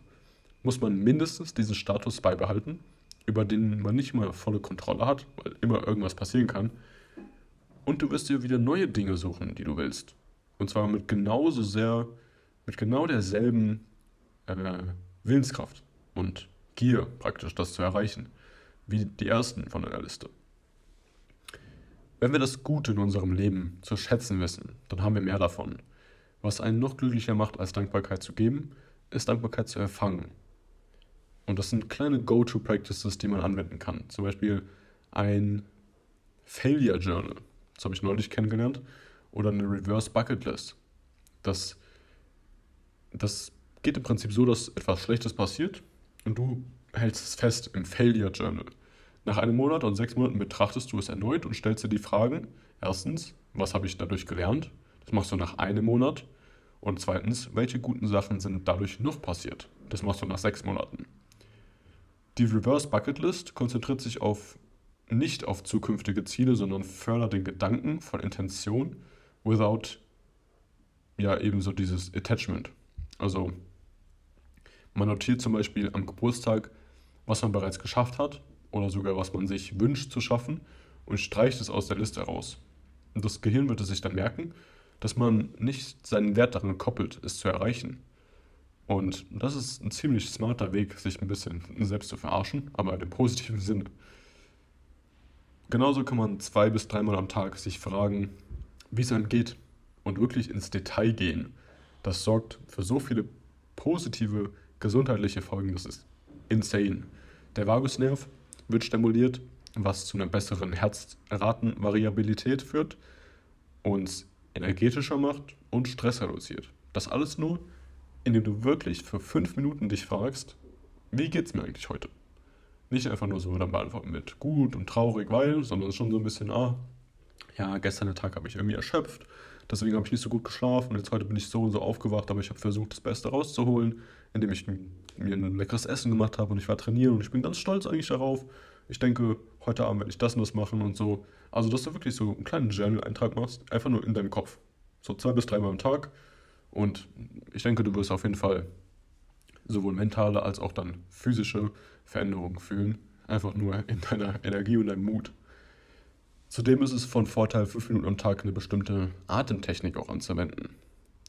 muss man mindestens diesen Status beibehalten, über den man nicht mal volle Kontrolle hat, weil immer irgendwas passieren kann. Und du wirst dir wieder neue Dinge suchen, die du willst. Und zwar mit genauso sehr, mit genau derselben äh, Willenskraft und Gier praktisch, das zu erreichen, wie die ersten von der Liste. Wenn wir das Gute in unserem Leben zu schätzen wissen, dann haben wir mehr davon. Was einen noch glücklicher macht, als Dankbarkeit zu geben, ist Dankbarkeit zu erfangen. Und das sind kleine Go-To-Practices, die man anwenden kann. Zum Beispiel ein Failure Journal. Das habe ich neulich kennengelernt oder eine Reverse Bucket List. Das, das geht im Prinzip so, dass etwas Schlechtes passiert und du hältst es fest im Failure Journal. Nach einem Monat und sechs Monaten betrachtest du es erneut und stellst dir die Fragen: erstens, was habe ich dadurch gelernt? Das machst du nach einem Monat. Und zweitens, welche guten Sachen sind dadurch noch passiert? Das machst du nach sechs Monaten. Die Reverse Bucket List konzentriert sich auf nicht auf zukünftige Ziele, sondern fördert den Gedanken von Intention without ja ebenso dieses Attachment. Also man notiert zum Beispiel am Geburtstag, was man bereits geschafft hat oder sogar was man sich wünscht zu schaffen und streicht es aus der Liste raus. Und das Gehirn wird es sich dann merken, dass man nicht seinen Wert daran koppelt, es zu erreichen. Und das ist ein ziemlich smarter Weg, sich ein bisschen selbst zu verarschen, aber dem positiven Sinne. Genauso kann man zwei bis dreimal am Tag sich fragen, wie es einem geht und wirklich ins Detail gehen, das sorgt für so viele positive gesundheitliche Folgen, das ist insane. Der Vagusnerv wird stimuliert, was zu einer besseren Herzratenvariabilität führt, uns energetischer macht und Stress reduziert. Das alles nur, indem du wirklich für fünf Minuten dich fragst, wie geht's mir eigentlich heute? Nicht einfach nur so dann beantworten mit gut und traurig, weil, sondern schon so ein bisschen, ah, ja, gestern den Tag habe ich irgendwie erschöpft, deswegen habe ich nicht so gut geschlafen und jetzt heute bin ich so und so aufgewacht, aber ich habe versucht, das Beste rauszuholen, indem ich mir ein leckeres Essen gemacht habe und ich war trainieren und ich bin ganz stolz eigentlich darauf. Ich denke, heute Abend werde ich das und das machen und so. Also, dass du wirklich so einen kleinen Journal-Eintrag machst, einfach nur in deinem Kopf. So zwei bis dreimal am Tag. Und ich denke, du wirst auf jeden Fall sowohl mentale als auch dann physische Veränderungen fühlen. Einfach nur in deiner Energie und deinem Mut. Zudem ist es von Vorteil, fünf Minuten am Tag eine bestimmte Atemtechnik auch anzuwenden.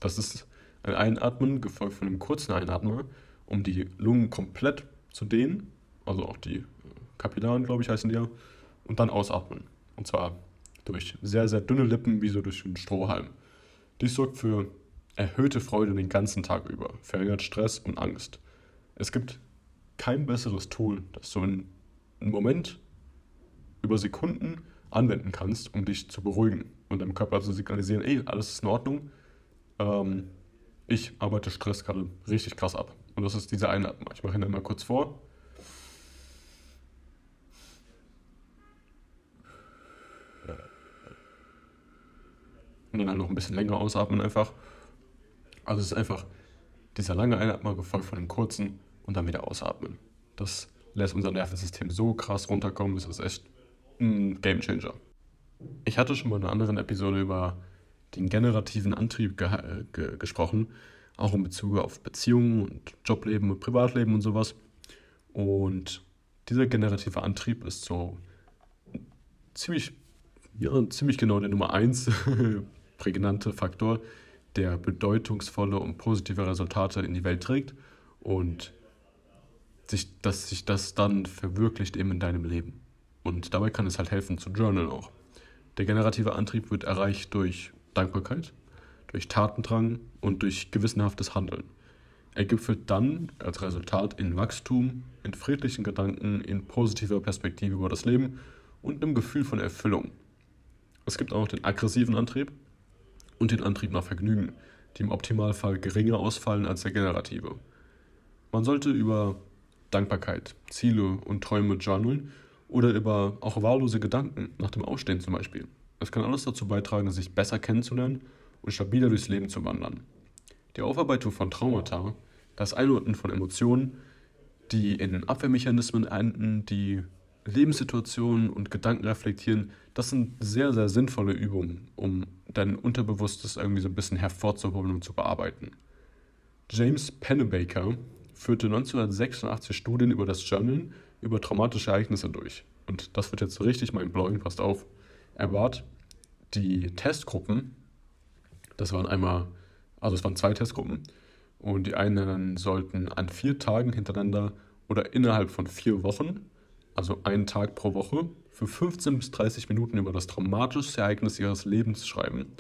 Das ist ein Einatmen gefolgt von einem kurzen Einatmen, um die Lungen komplett zu dehnen, also auch die Kapillaren, glaube ich, heißen die ja, und dann ausatmen. Und zwar durch sehr, sehr dünne Lippen, wie so durch einen Strohhalm. Dies sorgt für erhöhte Freude den ganzen Tag über, verringert Stress und Angst. Es gibt kein besseres Tool, das so einen Moment über Sekunden anwenden kannst, um dich zu beruhigen und deinem Körper zu signalisieren, ey, alles ist in Ordnung. Ähm, ich arbeite Stress gerade richtig krass ab. Und das ist diese Einatmung. Ich mache ihn dann mal kurz vor. Und dann halt noch ein bisschen länger ausatmen einfach. Also es ist einfach dieser lange Einatmen gefolgt von dem kurzen und dann wieder ausatmen. Das lässt unser Nervensystem so krass runterkommen, das ist echt ein Gamechanger. Ich hatte schon mal in einer anderen Episode über den generativen Antrieb ge ge gesprochen, auch in Bezug auf Beziehungen und Jobleben und Privatleben und sowas. Und dieser generative Antrieb ist so ziemlich, ja, ziemlich genau der Nummer 1 prägnante Faktor, der bedeutungsvolle und positive Resultate in die Welt trägt und sich, dass sich das dann verwirklicht eben in deinem Leben. Und dabei kann es halt helfen zu journalen auch. Der generative Antrieb wird erreicht durch Dankbarkeit, durch Tatendrang und durch gewissenhaftes Handeln. Er gipfelt dann als Resultat in Wachstum, in friedlichen Gedanken, in positiver Perspektive über das Leben und im Gefühl von Erfüllung. Es gibt auch den aggressiven Antrieb und den Antrieb nach Vergnügen, die im Optimalfall geringer ausfallen als der generative. Man sollte über Dankbarkeit, Ziele und Träume journalen oder über auch wahllose Gedanken nach dem Ausstehen zum Beispiel. Das kann alles dazu beitragen, sich besser kennenzulernen und stabiler durchs Leben zu wandern. Die Aufarbeitung von Traumata, das Einordnen von Emotionen, die in Abwehrmechanismen enden, die Lebenssituationen und Gedanken reflektieren, das sind sehr, sehr sinnvolle Übungen, um dein Unterbewusstes irgendwie so ein bisschen hervorzuholen und zu bearbeiten. James Pennebaker führte 1986 Studien über das Journalen über traumatische Ereignisse durch. Und das wird jetzt richtig mein blowing, passt auf. Er bat die Testgruppen, das waren einmal, also es waren zwei Testgruppen, und die einen sollten an vier Tagen hintereinander oder innerhalb von vier Wochen, also einen Tag pro Woche, für 15 bis 30 Minuten über das traumatischste Ereignis ihres Lebens schreiben.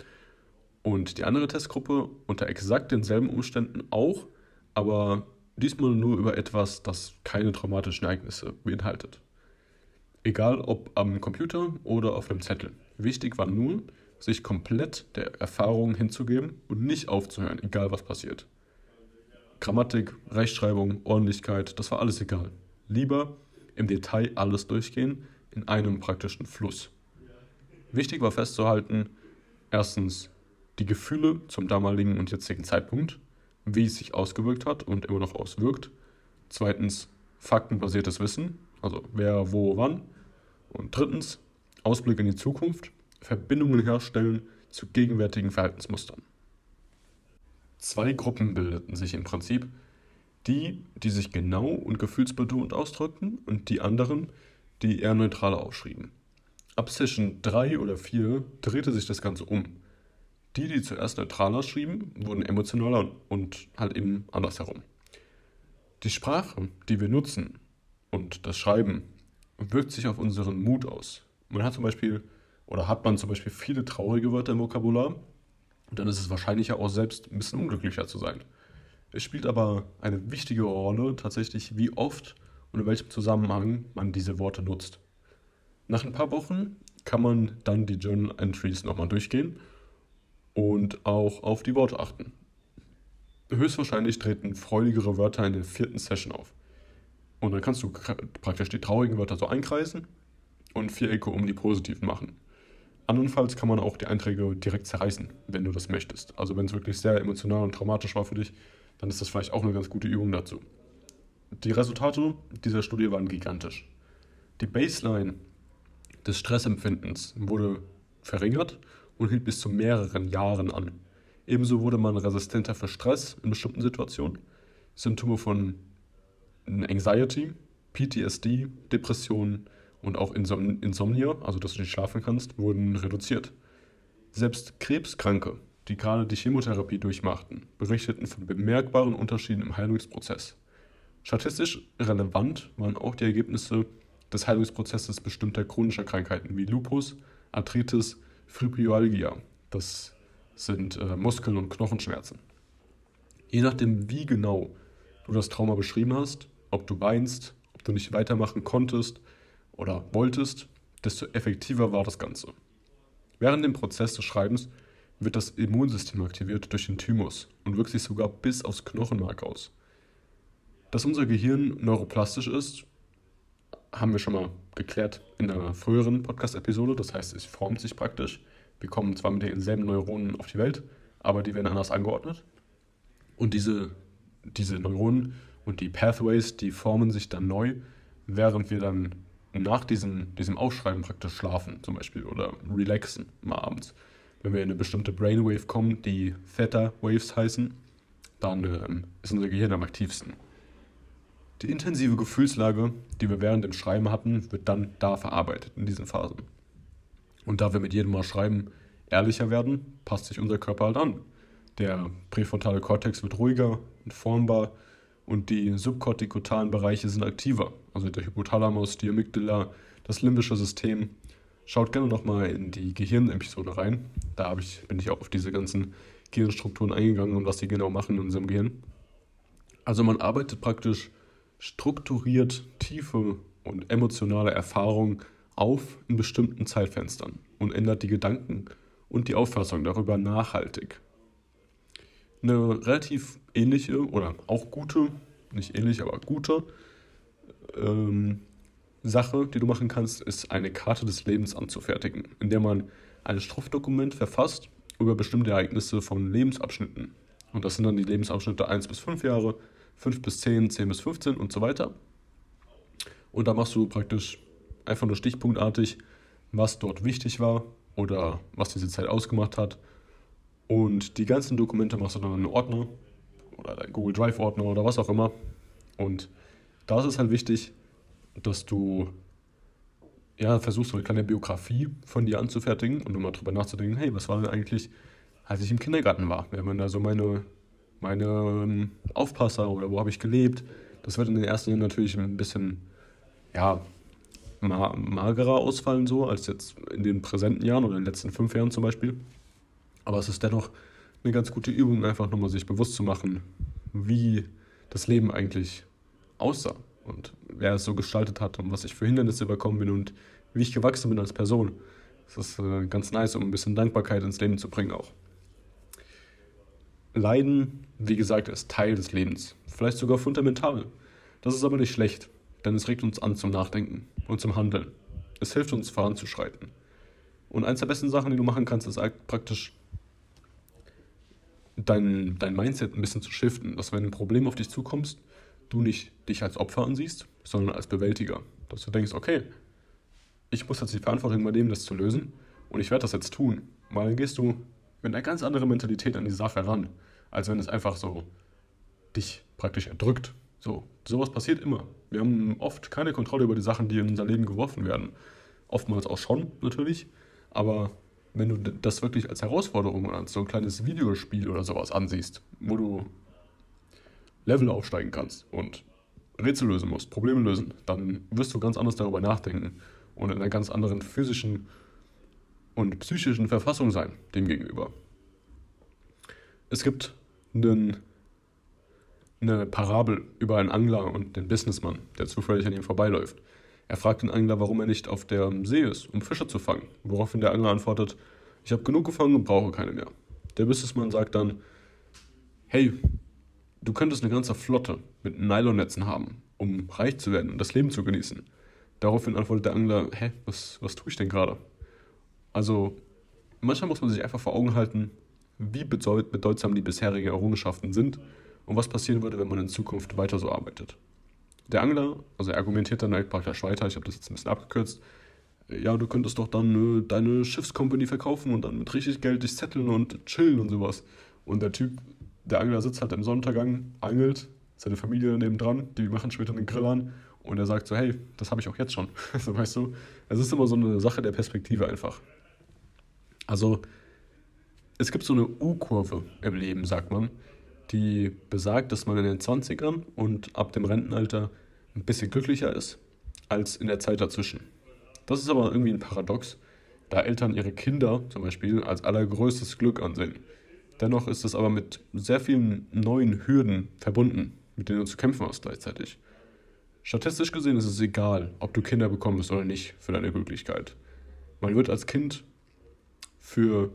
Und die andere Testgruppe unter exakt denselben Umständen auch, aber diesmal nur über etwas, das keine traumatischen Ereignisse beinhaltet. Egal ob am Computer oder auf einem Zettel. Wichtig war nur, sich komplett der Erfahrung hinzugeben und nicht aufzuhören, egal was passiert. Grammatik, Rechtschreibung, Ordentlichkeit, das war alles egal. Lieber im Detail alles durchgehen in einem praktischen Fluss. Wichtig war festzuhalten, erstens die Gefühle zum damaligen und jetzigen Zeitpunkt, wie es sich ausgewirkt hat und immer noch auswirkt. Zweitens faktenbasiertes Wissen, also wer, wo, wann. Und drittens Ausblick in die Zukunft, Verbindungen herstellen zu gegenwärtigen Verhaltensmustern. Zwei Gruppen bildeten sich im Prinzip, die, die sich genau und gefühlsbetont ausdrückten und die anderen, die eher neutral aufschrieben. Ab Session 3 oder 4 drehte sich das Ganze um. Die, die zuerst neutraler schrieben, wurden emotionaler und halt eben andersherum. Die Sprache, die wir nutzen und das Schreiben, wirkt sich auf unseren Mut aus. Man hat zum Beispiel, oder hat man zum Beispiel viele traurige Wörter im Vokabular, dann ist es wahrscheinlicher auch selbst ein bisschen unglücklicher zu sein. Es spielt aber eine wichtige Rolle tatsächlich, wie oft und in welchem Zusammenhang man diese Worte nutzt. Nach ein paar Wochen kann man dann die Journal Entries nochmal durchgehen und auch auf die Worte achten. Höchstwahrscheinlich treten freudigere Wörter in der vierten Session auf. Und dann kannst du praktisch die traurigen Wörter so einkreisen und Vierecke um die positiven machen. Andernfalls kann man auch die Einträge direkt zerreißen, wenn du das möchtest. Also wenn es wirklich sehr emotional und traumatisch war für dich, dann ist das vielleicht auch eine ganz gute Übung dazu. Die Resultate dieser Studie waren gigantisch. Die Baseline des Stressempfindens wurde verringert und hielt bis zu mehreren Jahren an. Ebenso wurde man resistenter für Stress in bestimmten Situationen. Symptome von Anxiety, PTSD, Depressionen und auch Insom Insomnia, also dass du nicht schlafen kannst, wurden reduziert. Selbst Krebskranke, die gerade die Chemotherapie durchmachten, berichteten von bemerkbaren Unterschieden im Heilungsprozess. Statistisch relevant waren auch die Ergebnisse des Heilungsprozesses bestimmter chronischer Krankheiten wie Lupus, Arthritis, Fibromyalgia. Das sind äh, Muskeln- und Knochenschmerzen. Je nachdem, wie genau du das Trauma beschrieben hast, ob du weinst, ob du nicht weitermachen konntest oder wolltest, desto effektiver war das Ganze. Während dem Prozess des Schreibens wird das Immunsystem aktiviert durch den Thymus und wirkt sich sogar bis aufs Knochenmark aus. Dass unser Gehirn neuroplastisch ist, haben wir schon mal geklärt in einer früheren Podcast-Episode. Das heißt, es formt sich praktisch. Wir kommen zwar mit denselben Neuronen auf die Welt, aber die werden anders angeordnet. Und diese, diese Neuronen und die Pathways, die formen sich dann neu, während wir dann nach diesem, diesem Aufschreiben praktisch schlafen, zum Beispiel, oder relaxen mal abends. Wenn wir in eine bestimmte Brainwave kommen, die Theta Waves heißen, dann ähm, ist unser Gehirn am aktivsten. Die intensive Gefühlslage, die wir während dem Schreiben hatten, wird dann da verarbeitet, in diesen Phasen. Und da wir mit jedem Mal schreiben ehrlicher werden, passt sich unser Körper halt an. Der präfrontale Kortex wird ruhiger und formbar und die subkortikotalen Bereiche sind aktiver. Also der Hypothalamus, die Amygdala, das limbische System. Schaut gerne nochmal in die Gehirnepisode rein. Da ich, bin ich auch auf diese ganzen Gehirnstrukturen eingegangen und was sie genau machen in unserem Gehirn. Also man arbeitet praktisch strukturiert tiefe und emotionale Erfahrungen auf in bestimmten Zeitfenstern und ändert die Gedanken und die Auffassung darüber nachhaltig. Eine relativ ähnliche oder auch gute, nicht ähnlich, aber gute ähm, Sache, die du machen kannst, ist eine Karte des Lebens anzufertigen, in der man ein Struftdokument verfasst über bestimmte Ereignisse von Lebensabschnitten. Und das sind dann die Lebensabschnitte 1 bis 5 Jahre, 5 bis 10, 10 bis 15 und so weiter. Und da machst du praktisch einfach nur stichpunktartig, was dort wichtig war oder was diese Zeit ausgemacht hat. Und die ganzen Dokumente machst du dann in einen Ordner oder deinen Google Drive-Ordner oder was auch immer. Und da ist halt wichtig, dass du ja, versuchst, eine kleine Biografie von dir anzufertigen und mal drüber nachzudenken, hey, was war denn eigentlich, als ich im Kindergarten war? Wenn man da so meine meine ähm, Aufpasser oder wo habe ich gelebt. Das wird in den ersten Jahren natürlich ein bisschen ja, ma magerer ausfallen, so als jetzt in den präsenten Jahren oder in den letzten fünf Jahren zum Beispiel. Aber es ist dennoch eine ganz gute Übung, einfach nochmal sich bewusst zu machen, wie das Leben eigentlich aussah und wer es so gestaltet hat und was ich für Hindernisse überkommen bin und wie ich gewachsen bin als Person. Das ist äh, ganz nice, um ein bisschen Dankbarkeit ins Leben zu bringen auch. Leiden, wie gesagt, ist Teil des Lebens, vielleicht sogar fundamental. Das ist aber nicht schlecht, denn es regt uns an zum Nachdenken und zum Handeln. Es hilft uns voranzuschreiten. Und eins der besten Sachen, die du machen kannst, ist praktisch dein, dein Mindset ein bisschen zu shiften, dass wenn ein Problem auf dich zukommst, du nicht dich als Opfer ansiehst, sondern als Bewältiger. Dass du denkst, okay, ich muss jetzt die Verantwortung übernehmen, das zu lösen und ich werde das jetzt tun. Weil dann gehst du mit einer ganz anderen Mentalität an die Sache ran, als wenn es einfach so dich praktisch erdrückt. So, sowas passiert immer. Wir haben oft keine Kontrolle über die Sachen, die in unser Leben geworfen werden. Oftmals auch schon, natürlich. Aber wenn du das wirklich als Herausforderung oder als so ein kleines Videospiel oder sowas ansiehst, wo du Level aufsteigen kannst und Rätsel lösen musst, Probleme lösen, dann wirst du ganz anders darüber nachdenken und in einer ganz anderen physischen und psychischen Verfassung sein demgegenüber. Es gibt einen, eine Parabel über einen Angler und den Businessman, der zufällig an ihm vorbeiläuft. Er fragt den Angler, warum er nicht auf der See ist, um Fische zu fangen, woraufhin der Angler antwortet, ich habe genug gefangen und brauche keine mehr. Der Businessman sagt dann, hey, du könntest eine ganze Flotte mit Nylonnetzen haben, um reich zu werden und das Leben zu genießen. Daraufhin antwortet der Angler, hä, was, was tue ich denn gerade? Also manchmal muss man sich einfach vor Augen halten, wie bedeutsam die bisherigen Errungenschaften sind und was passieren würde, wenn man in Zukunft weiter so arbeitet. Der Angler, also er argumentiert dann halt praktisch weiter, ich habe das jetzt ein bisschen abgekürzt, ja, du könntest doch dann äh, deine Schiffskompanie verkaufen und dann mit richtig Geld dich zetteln und chillen und sowas. Und der Typ, der Angler sitzt halt im Sonnenuntergang, angelt, seine Familie nebendran, die machen später einen Grill an und er sagt so, hey, das habe ich auch jetzt schon. so weißt du, es ist immer so eine Sache der Perspektive einfach. Also es gibt so eine U-Kurve im Leben, sagt man, die besagt, dass man in den 20ern und ab dem Rentenalter ein bisschen glücklicher ist als in der Zeit dazwischen. Das ist aber irgendwie ein Paradox, da Eltern ihre Kinder zum Beispiel als allergrößtes Glück ansehen. Dennoch ist es aber mit sehr vielen neuen Hürden verbunden, mit denen du zu kämpfen hast gleichzeitig. Statistisch gesehen ist es egal, ob du Kinder bekommst oder nicht für deine Glücklichkeit. Man wird als Kind für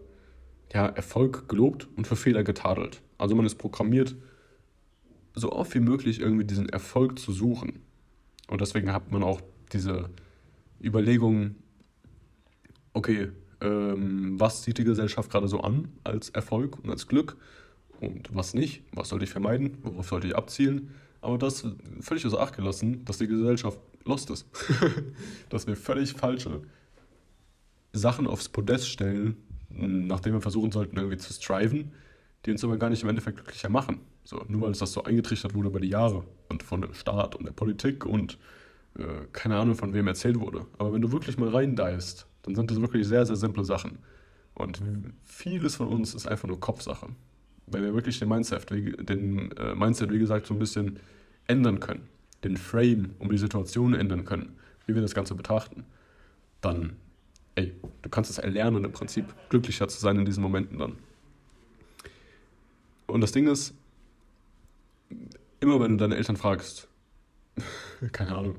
ja, Erfolg gelobt und für Fehler getadelt. Also man ist programmiert, so oft wie möglich irgendwie diesen Erfolg zu suchen. Und deswegen hat man auch diese Überlegung, okay, ähm, was sieht die Gesellschaft gerade so an als Erfolg und als Glück und was nicht, was sollte ich vermeiden, worauf sollte ich abzielen. Aber das völlig außer Acht gelassen, dass die Gesellschaft lost ist. dass wir völlig falsche Sachen aufs Podest stellen, nachdem wir versuchen sollten, irgendwie zu striven, die uns aber gar nicht im Endeffekt glücklicher machen. So, nur weil es das so eingetrichtert wurde über die Jahre und von dem Staat und der Politik und äh, keine Ahnung von wem erzählt wurde. Aber wenn du wirklich mal reindeist, dann sind das wirklich sehr, sehr simple Sachen. Und vieles von uns ist einfach nur Kopfsache. Wenn wir wirklich den Mindset, den äh, Mindset, wie gesagt, so ein bisschen ändern können, den Frame um die Situation ändern können, wie wir das Ganze betrachten, dann ey, du kannst es erlernen, im Prinzip glücklicher zu sein in diesen Momenten dann. Und das Ding ist, immer wenn du deine Eltern fragst, keine Ahnung,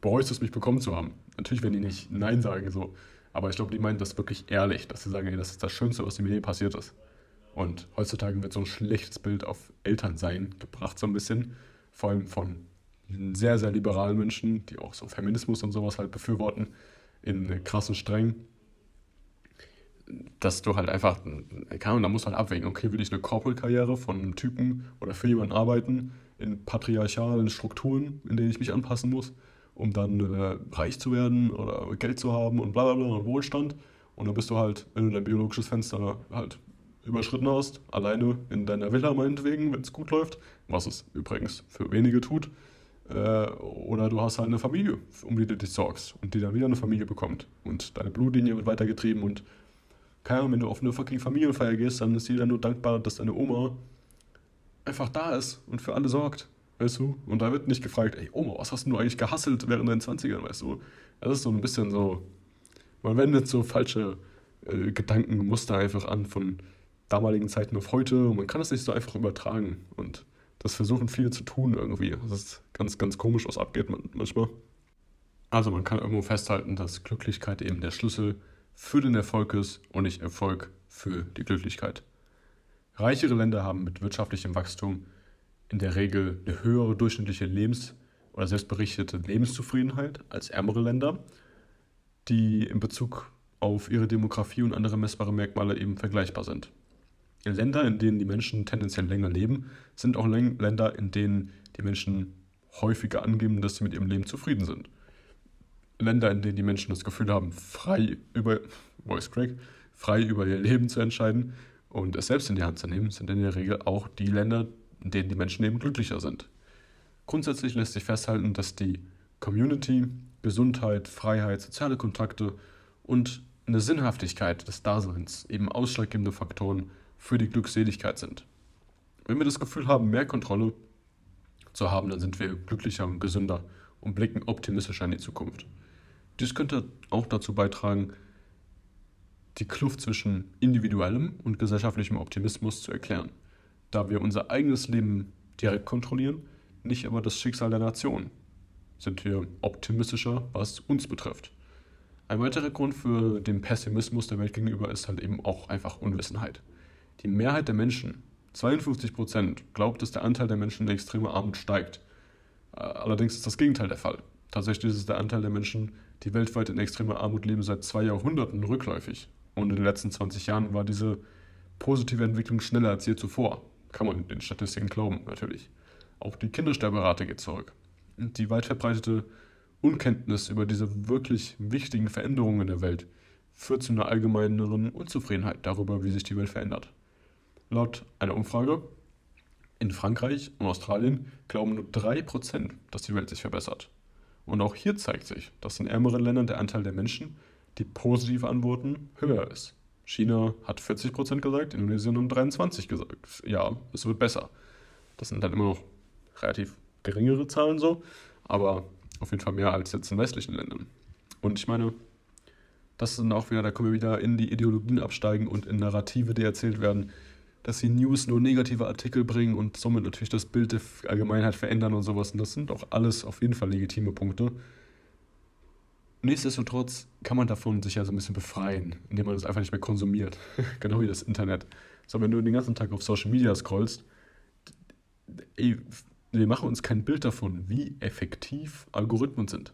bereust du es, mich bekommen zu haben? Natürlich werden die nicht Nein sagen, so. Aber ich glaube, die meinen das wirklich ehrlich, dass sie sagen, ey, das ist das Schönste, was mir je passiert ist. Und heutzutage wird so ein schlechtes Bild auf Elternsein gebracht, so ein bisschen. Vor allem von sehr, sehr liberalen Menschen, die auch so Feminismus und sowas halt befürworten in krassen Strängen, dass du halt einfach, keine Ahnung, da musst du halt abwägen, okay, will ich eine Corporate-Karriere von einem Typen oder für jemanden arbeiten, in patriarchalen Strukturen, in denen ich mich anpassen muss, um dann äh, reich zu werden oder Geld zu haben und bla bla bla und Wohlstand. Und dann bist du halt, wenn du dein biologisches Fenster halt überschritten hast, alleine in deiner Villa meinetwegen, wenn es gut läuft, was es übrigens für wenige tut, äh, oder du hast halt eine Familie, um die du dich sorgst und die dann wieder eine Familie bekommt. Und deine Blutlinie wird weitergetrieben und keine Ahnung, wenn du auf eine fucking Familienfeier gehst, dann ist jeder nur dankbar, dass deine Oma einfach da ist und für alle sorgt, weißt du? Und da wird nicht gefragt, ey Oma, was hast du eigentlich gehasselt während deinen 20ern, weißt du? Das ist so ein bisschen so, man wendet so falsche äh, Gedankenmuster einfach an von damaligen Zeiten auf heute und man kann das nicht so einfach übertragen und das versuchen viele zu tun irgendwie. Das ist ganz, ganz komisch, was abgeht manchmal. Also man kann irgendwo festhalten, dass Glücklichkeit eben der Schlüssel für den Erfolg ist und nicht Erfolg für die Glücklichkeit. Reichere Länder haben mit wirtschaftlichem Wachstum in der Regel eine höhere durchschnittliche Lebens- oder selbstberichtete Lebenszufriedenheit als ärmere Länder, die in Bezug auf ihre Demografie und andere messbare Merkmale eben vergleichbar sind. Länder, in denen die Menschen tendenziell länger leben, sind auch Länder, in denen die Menschen häufiger angeben, dass sie mit ihrem Leben zufrieden sind. Länder, in denen die Menschen das Gefühl haben, frei über, Voice Crack, frei über ihr Leben zu entscheiden und es selbst in die Hand zu nehmen, sind in der Regel auch die Länder, in denen die Menschen eben glücklicher sind. Grundsätzlich lässt sich festhalten, dass die Community, Gesundheit, Freiheit, soziale Kontakte und eine Sinnhaftigkeit des Daseins eben ausschlaggebende Faktoren für die Glückseligkeit sind. Wenn wir das Gefühl haben, mehr Kontrolle zu haben, dann sind wir glücklicher und gesünder und blicken optimistischer in die Zukunft. Dies könnte auch dazu beitragen, die Kluft zwischen individuellem und gesellschaftlichem Optimismus zu erklären, da wir unser eigenes Leben direkt kontrollieren, nicht aber das Schicksal der Nation. Sind wir optimistischer, was uns betrifft. Ein weiterer Grund für den Pessimismus der Welt gegenüber ist halt eben auch einfach Unwissenheit. Die Mehrheit der Menschen, 52 Prozent, glaubt, dass der Anteil der Menschen in extremer Armut steigt. Äh, allerdings ist das Gegenteil der Fall. Tatsächlich ist der Anteil der Menschen, die weltweit in extremer Armut leben, seit zwei Jahrhunderten rückläufig. Und in den letzten 20 Jahren war diese positive Entwicklung schneller als je zuvor. Kann man den Statistiken glauben, natürlich. Auch die Kindersterberate geht zurück. Und die weit verbreitete Unkenntnis über diese wirklich wichtigen Veränderungen in der Welt führt zu einer allgemeineren Unzufriedenheit darüber, wie sich die Welt verändert. Laut einer Umfrage in Frankreich und Australien glauben nur 3%, dass die Welt sich verbessert. Und auch hier zeigt sich, dass in ärmeren Ländern der Anteil der Menschen, die positiv antworten, höher ist. China hat 40% gesagt, Indonesien um 23% gesagt. Ja, es wird besser. Das sind dann immer noch relativ geringere Zahlen so, aber auf jeden Fall mehr als jetzt in westlichen Ländern. Und ich meine, das sind auch wieder, da kommen wir wieder in die Ideologien absteigen und in Narrative, die erzählt werden, dass sie News nur negative Artikel bringen und somit natürlich das Bild der Allgemeinheit verändern und sowas. Und das sind auch alles auf jeden Fall legitime Punkte. Nichtsdestotrotz kann man davon sich ja so ein bisschen befreien, indem man das einfach nicht mehr konsumiert. genau wie das Internet. So, wenn du den ganzen Tag auf Social Media scrollst, ey, wir machen uns kein Bild davon, wie effektiv Algorithmen sind.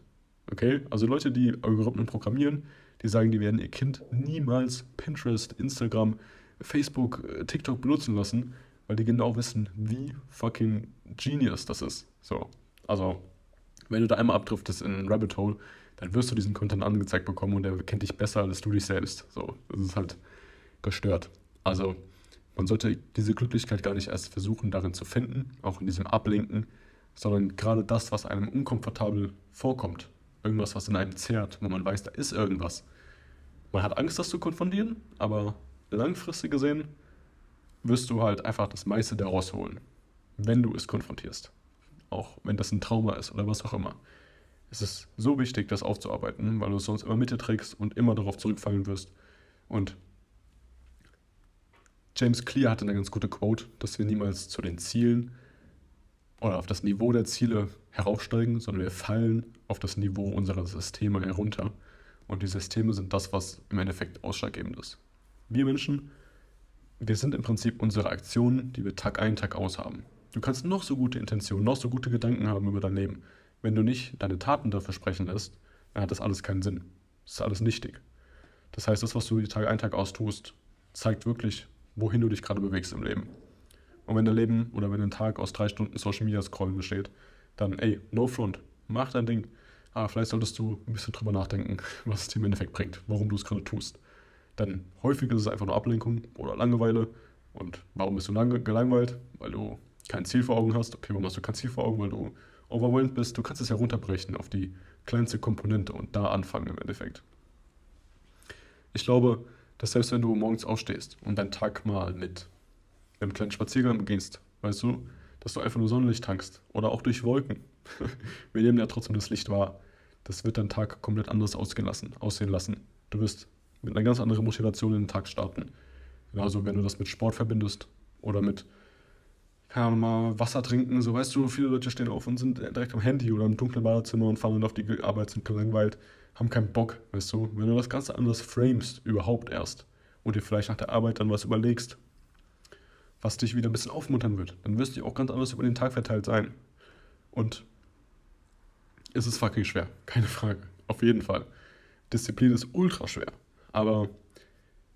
Okay? Also Leute, die Algorithmen programmieren, die sagen, die werden ihr Kind niemals Pinterest, Instagram, Facebook, äh, TikTok benutzen lassen, weil die genau wissen, wie fucking genius das ist. So. Also, wenn du da einmal abdriftest in ein Rabbit Hole, dann wirst du diesen Content angezeigt bekommen und der kennt dich besser als du dich selbst. So, das ist halt gestört. Also, man sollte diese Glücklichkeit gar nicht erst versuchen, darin zu finden, auch in diesem Ablenken, sondern gerade das, was einem unkomfortabel vorkommt, irgendwas, was in einem zehrt, wo man weiß, da ist irgendwas. Man hat Angst, das zu konfrontieren, aber langfristig gesehen wirst du halt einfach das meiste daraus holen, wenn du es konfrontierst. Auch wenn das ein Trauma ist oder was auch immer. Es ist so wichtig, das aufzuarbeiten, weil du es sonst immer mit dir trägst und immer darauf zurückfallen wirst. Und James Clear hatte eine ganz gute Quote, dass wir niemals zu den Zielen oder auf das Niveau der Ziele heraufsteigen, sondern wir fallen auf das Niveau unserer Systeme herunter. Und die Systeme sind das, was im Endeffekt ausschlaggebend ist. Wir Menschen, wir sind im Prinzip unsere Aktionen, die wir Tag ein, Tag aus haben. Du kannst noch so gute Intentionen, noch so gute Gedanken haben über dein Leben. Wenn du nicht deine Taten dafür sprechen lässt, dann hat das alles keinen Sinn. Das ist alles nichtig. Das heißt, das, was du Tag ein, Tag aus zeigt wirklich, wohin du dich gerade bewegst im Leben. Und wenn dein Leben oder wenn ein Tag aus drei Stunden Social Media Scrollen besteht, dann ey, no front, mach dein Ding. Aber vielleicht solltest du ein bisschen drüber nachdenken, was es dir im Endeffekt bringt, warum du es gerade tust. Denn häufig ist es einfach nur Ablenkung oder Langeweile. Und warum bist du lang gelangweilt? Weil du kein Ziel vor Augen hast. Okay, warum hast du kein Ziel vor Augen? Weil du overwhelmed bist. Du kannst es ja runterbrechen auf die kleinste Komponente und da anfangen im Endeffekt. Ich glaube, dass selbst wenn du morgens aufstehst und deinen Tag mal mit einem kleinen Spaziergang beginnst, weißt du, dass du einfach nur Sonnenlicht tankst oder auch durch Wolken. Wir nehmen ja trotzdem das Licht wahr. Das wird deinen Tag komplett anders ausgelassen, aussehen lassen. Du wirst mit einer ganz anderen Motivation in den Tag starten. Genauso, wenn du das mit Sport verbindest oder mit, keine Ahnung, mal Wasser trinken, so weißt du, viele Leute stehen auf und sind direkt am Handy oder im dunklen Badezimmer und fahren dann auf die Arbeit, sind gelangweilt haben keinen Bock, weißt du. Wenn du das Ganze anders framest, überhaupt erst, und dir vielleicht nach der Arbeit dann was überlegst, was dich wieder ein bisschen aufmuntern wird, dann wirst du auch ganz anders über den Tag verteilt sein. Und es ist fucking schwer, keine Frage. Auf jeden Fall. Disziplin ist ultra schwer. Aber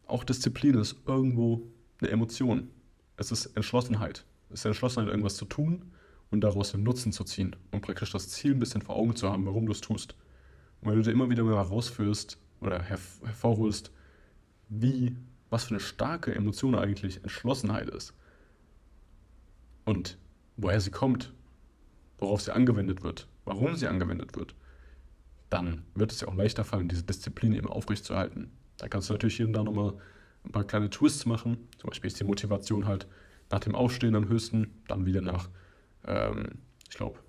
auch Disziplin ist irgendwo eine Emotion. Es ist Entschlossenheit. Ist Entschlossenheit, irgendwas zu tun und daraus einen Nutzen zu ziehen und praktisch das Ziel ein bisschen vor Augen zu haben, warum du es tust. Und weil du dir immer wieder mal rausführst oder herv hervorholst, wie, was für eine starke Emotion eigentlich Entschlossenheit ist. Und woher sie kommt, worauf sie angewendet wird, warum sie angewendet wird, dann wird es ja auch leichter fallen, diese Disziplin eben aufrechtzuerhalten. Da kannst du natürlich hier und da nochmal ein paar kleine Twists machen. Zum Beispiel ist die Motivation halt nach dem Aufstehen am höchsten, dann wieder nach, ähm, ich glaube,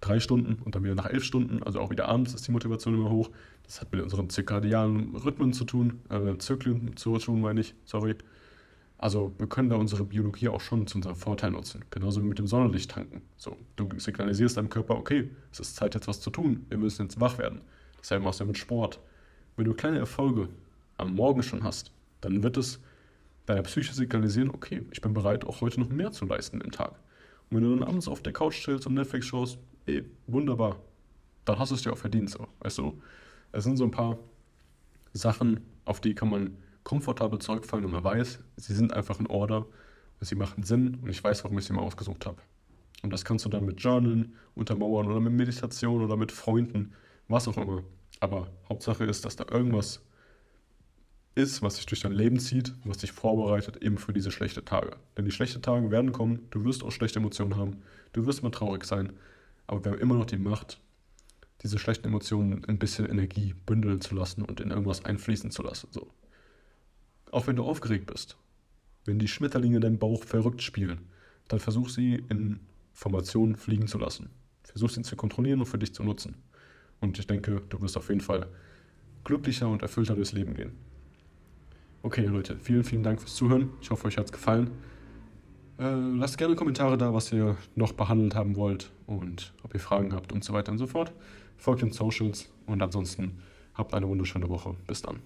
drei Stunden und dann wieder nach elf Stunden, also auch wieder abends ist die Motivation immer hoch. Das hat mit unseren zirkadianen Rhythmen zu tun, äh, Zyklen zu tun, meine ich, sorry. Also wir können da unsere Biologie auch schon zu unserem Vorteil nutzen. Genauso wie mit dem Sonnenlicht tanken. So, du signalisierst deinem Körper, okay, es ist Zeit jetzt was zu tun, wir müssen jetzt wach werden. Dasselbe machst du mit Sport. Wenn du kleine Erfolge am Morgen schon hast, dann wird es deiner Psyche signalisieren, okay, ich bin bereit, auch heute noch mehr zu leisten im Tag. Und wenn du dann abends auf der Couch chillst und Netflix schaust, ey, wunderbar. Dann hast du es dir auch verdient, so. Weißt du? Es sind so ein paar Sachen, auf die kann man komfortabel zurückfallen und man weiß, sie sind einfach in Order, sie machen Sinn und ich weiß, warum ich sie mal ausgesucht habe. Und das kannst du dann mit Journalen untermauern oder mit Meditation oder mit Freunden, was auch immer. Aber Hauptsache ist, dass da irgendwas ist, was sich durch dein Leben zieht, was dich vorbereitet eben für diese schlechten Tage. Denn die schlechten Tage werden kommen, du wirst auch schlechte Emotionen haben, du wirst mal traurig sein, aber wir haben immer noch die Macht, diese schlechten Emotionen ein bisschen Energie bündeln zu lassen und in irgendwas einfließen zu lassen. So. Auch wenn du aufgeregt bist, wenn die Schmetterlinge in deinem Bauch verrückt spielen, dann versuch sie in Formationen fliegen zu lassen. Versuch sie zu kontrollieren und für dich zu nutzen. Und ich denke, du wirst auf jeden Fall glücklicher und erfüllter durchs Leben gehen. Okay, Leute, vielen, vielen Dank fürs Zuhören. Ich hoffe, euch hat es gefallen. Äh, lasst gerne Kommentare da, was ihr noch behandelt haben wollt und ob ihr Fragen habt und so weiter und so fort. Folgt den Socials und ansonsten habt eine wunderschöne Woche. Bis dann.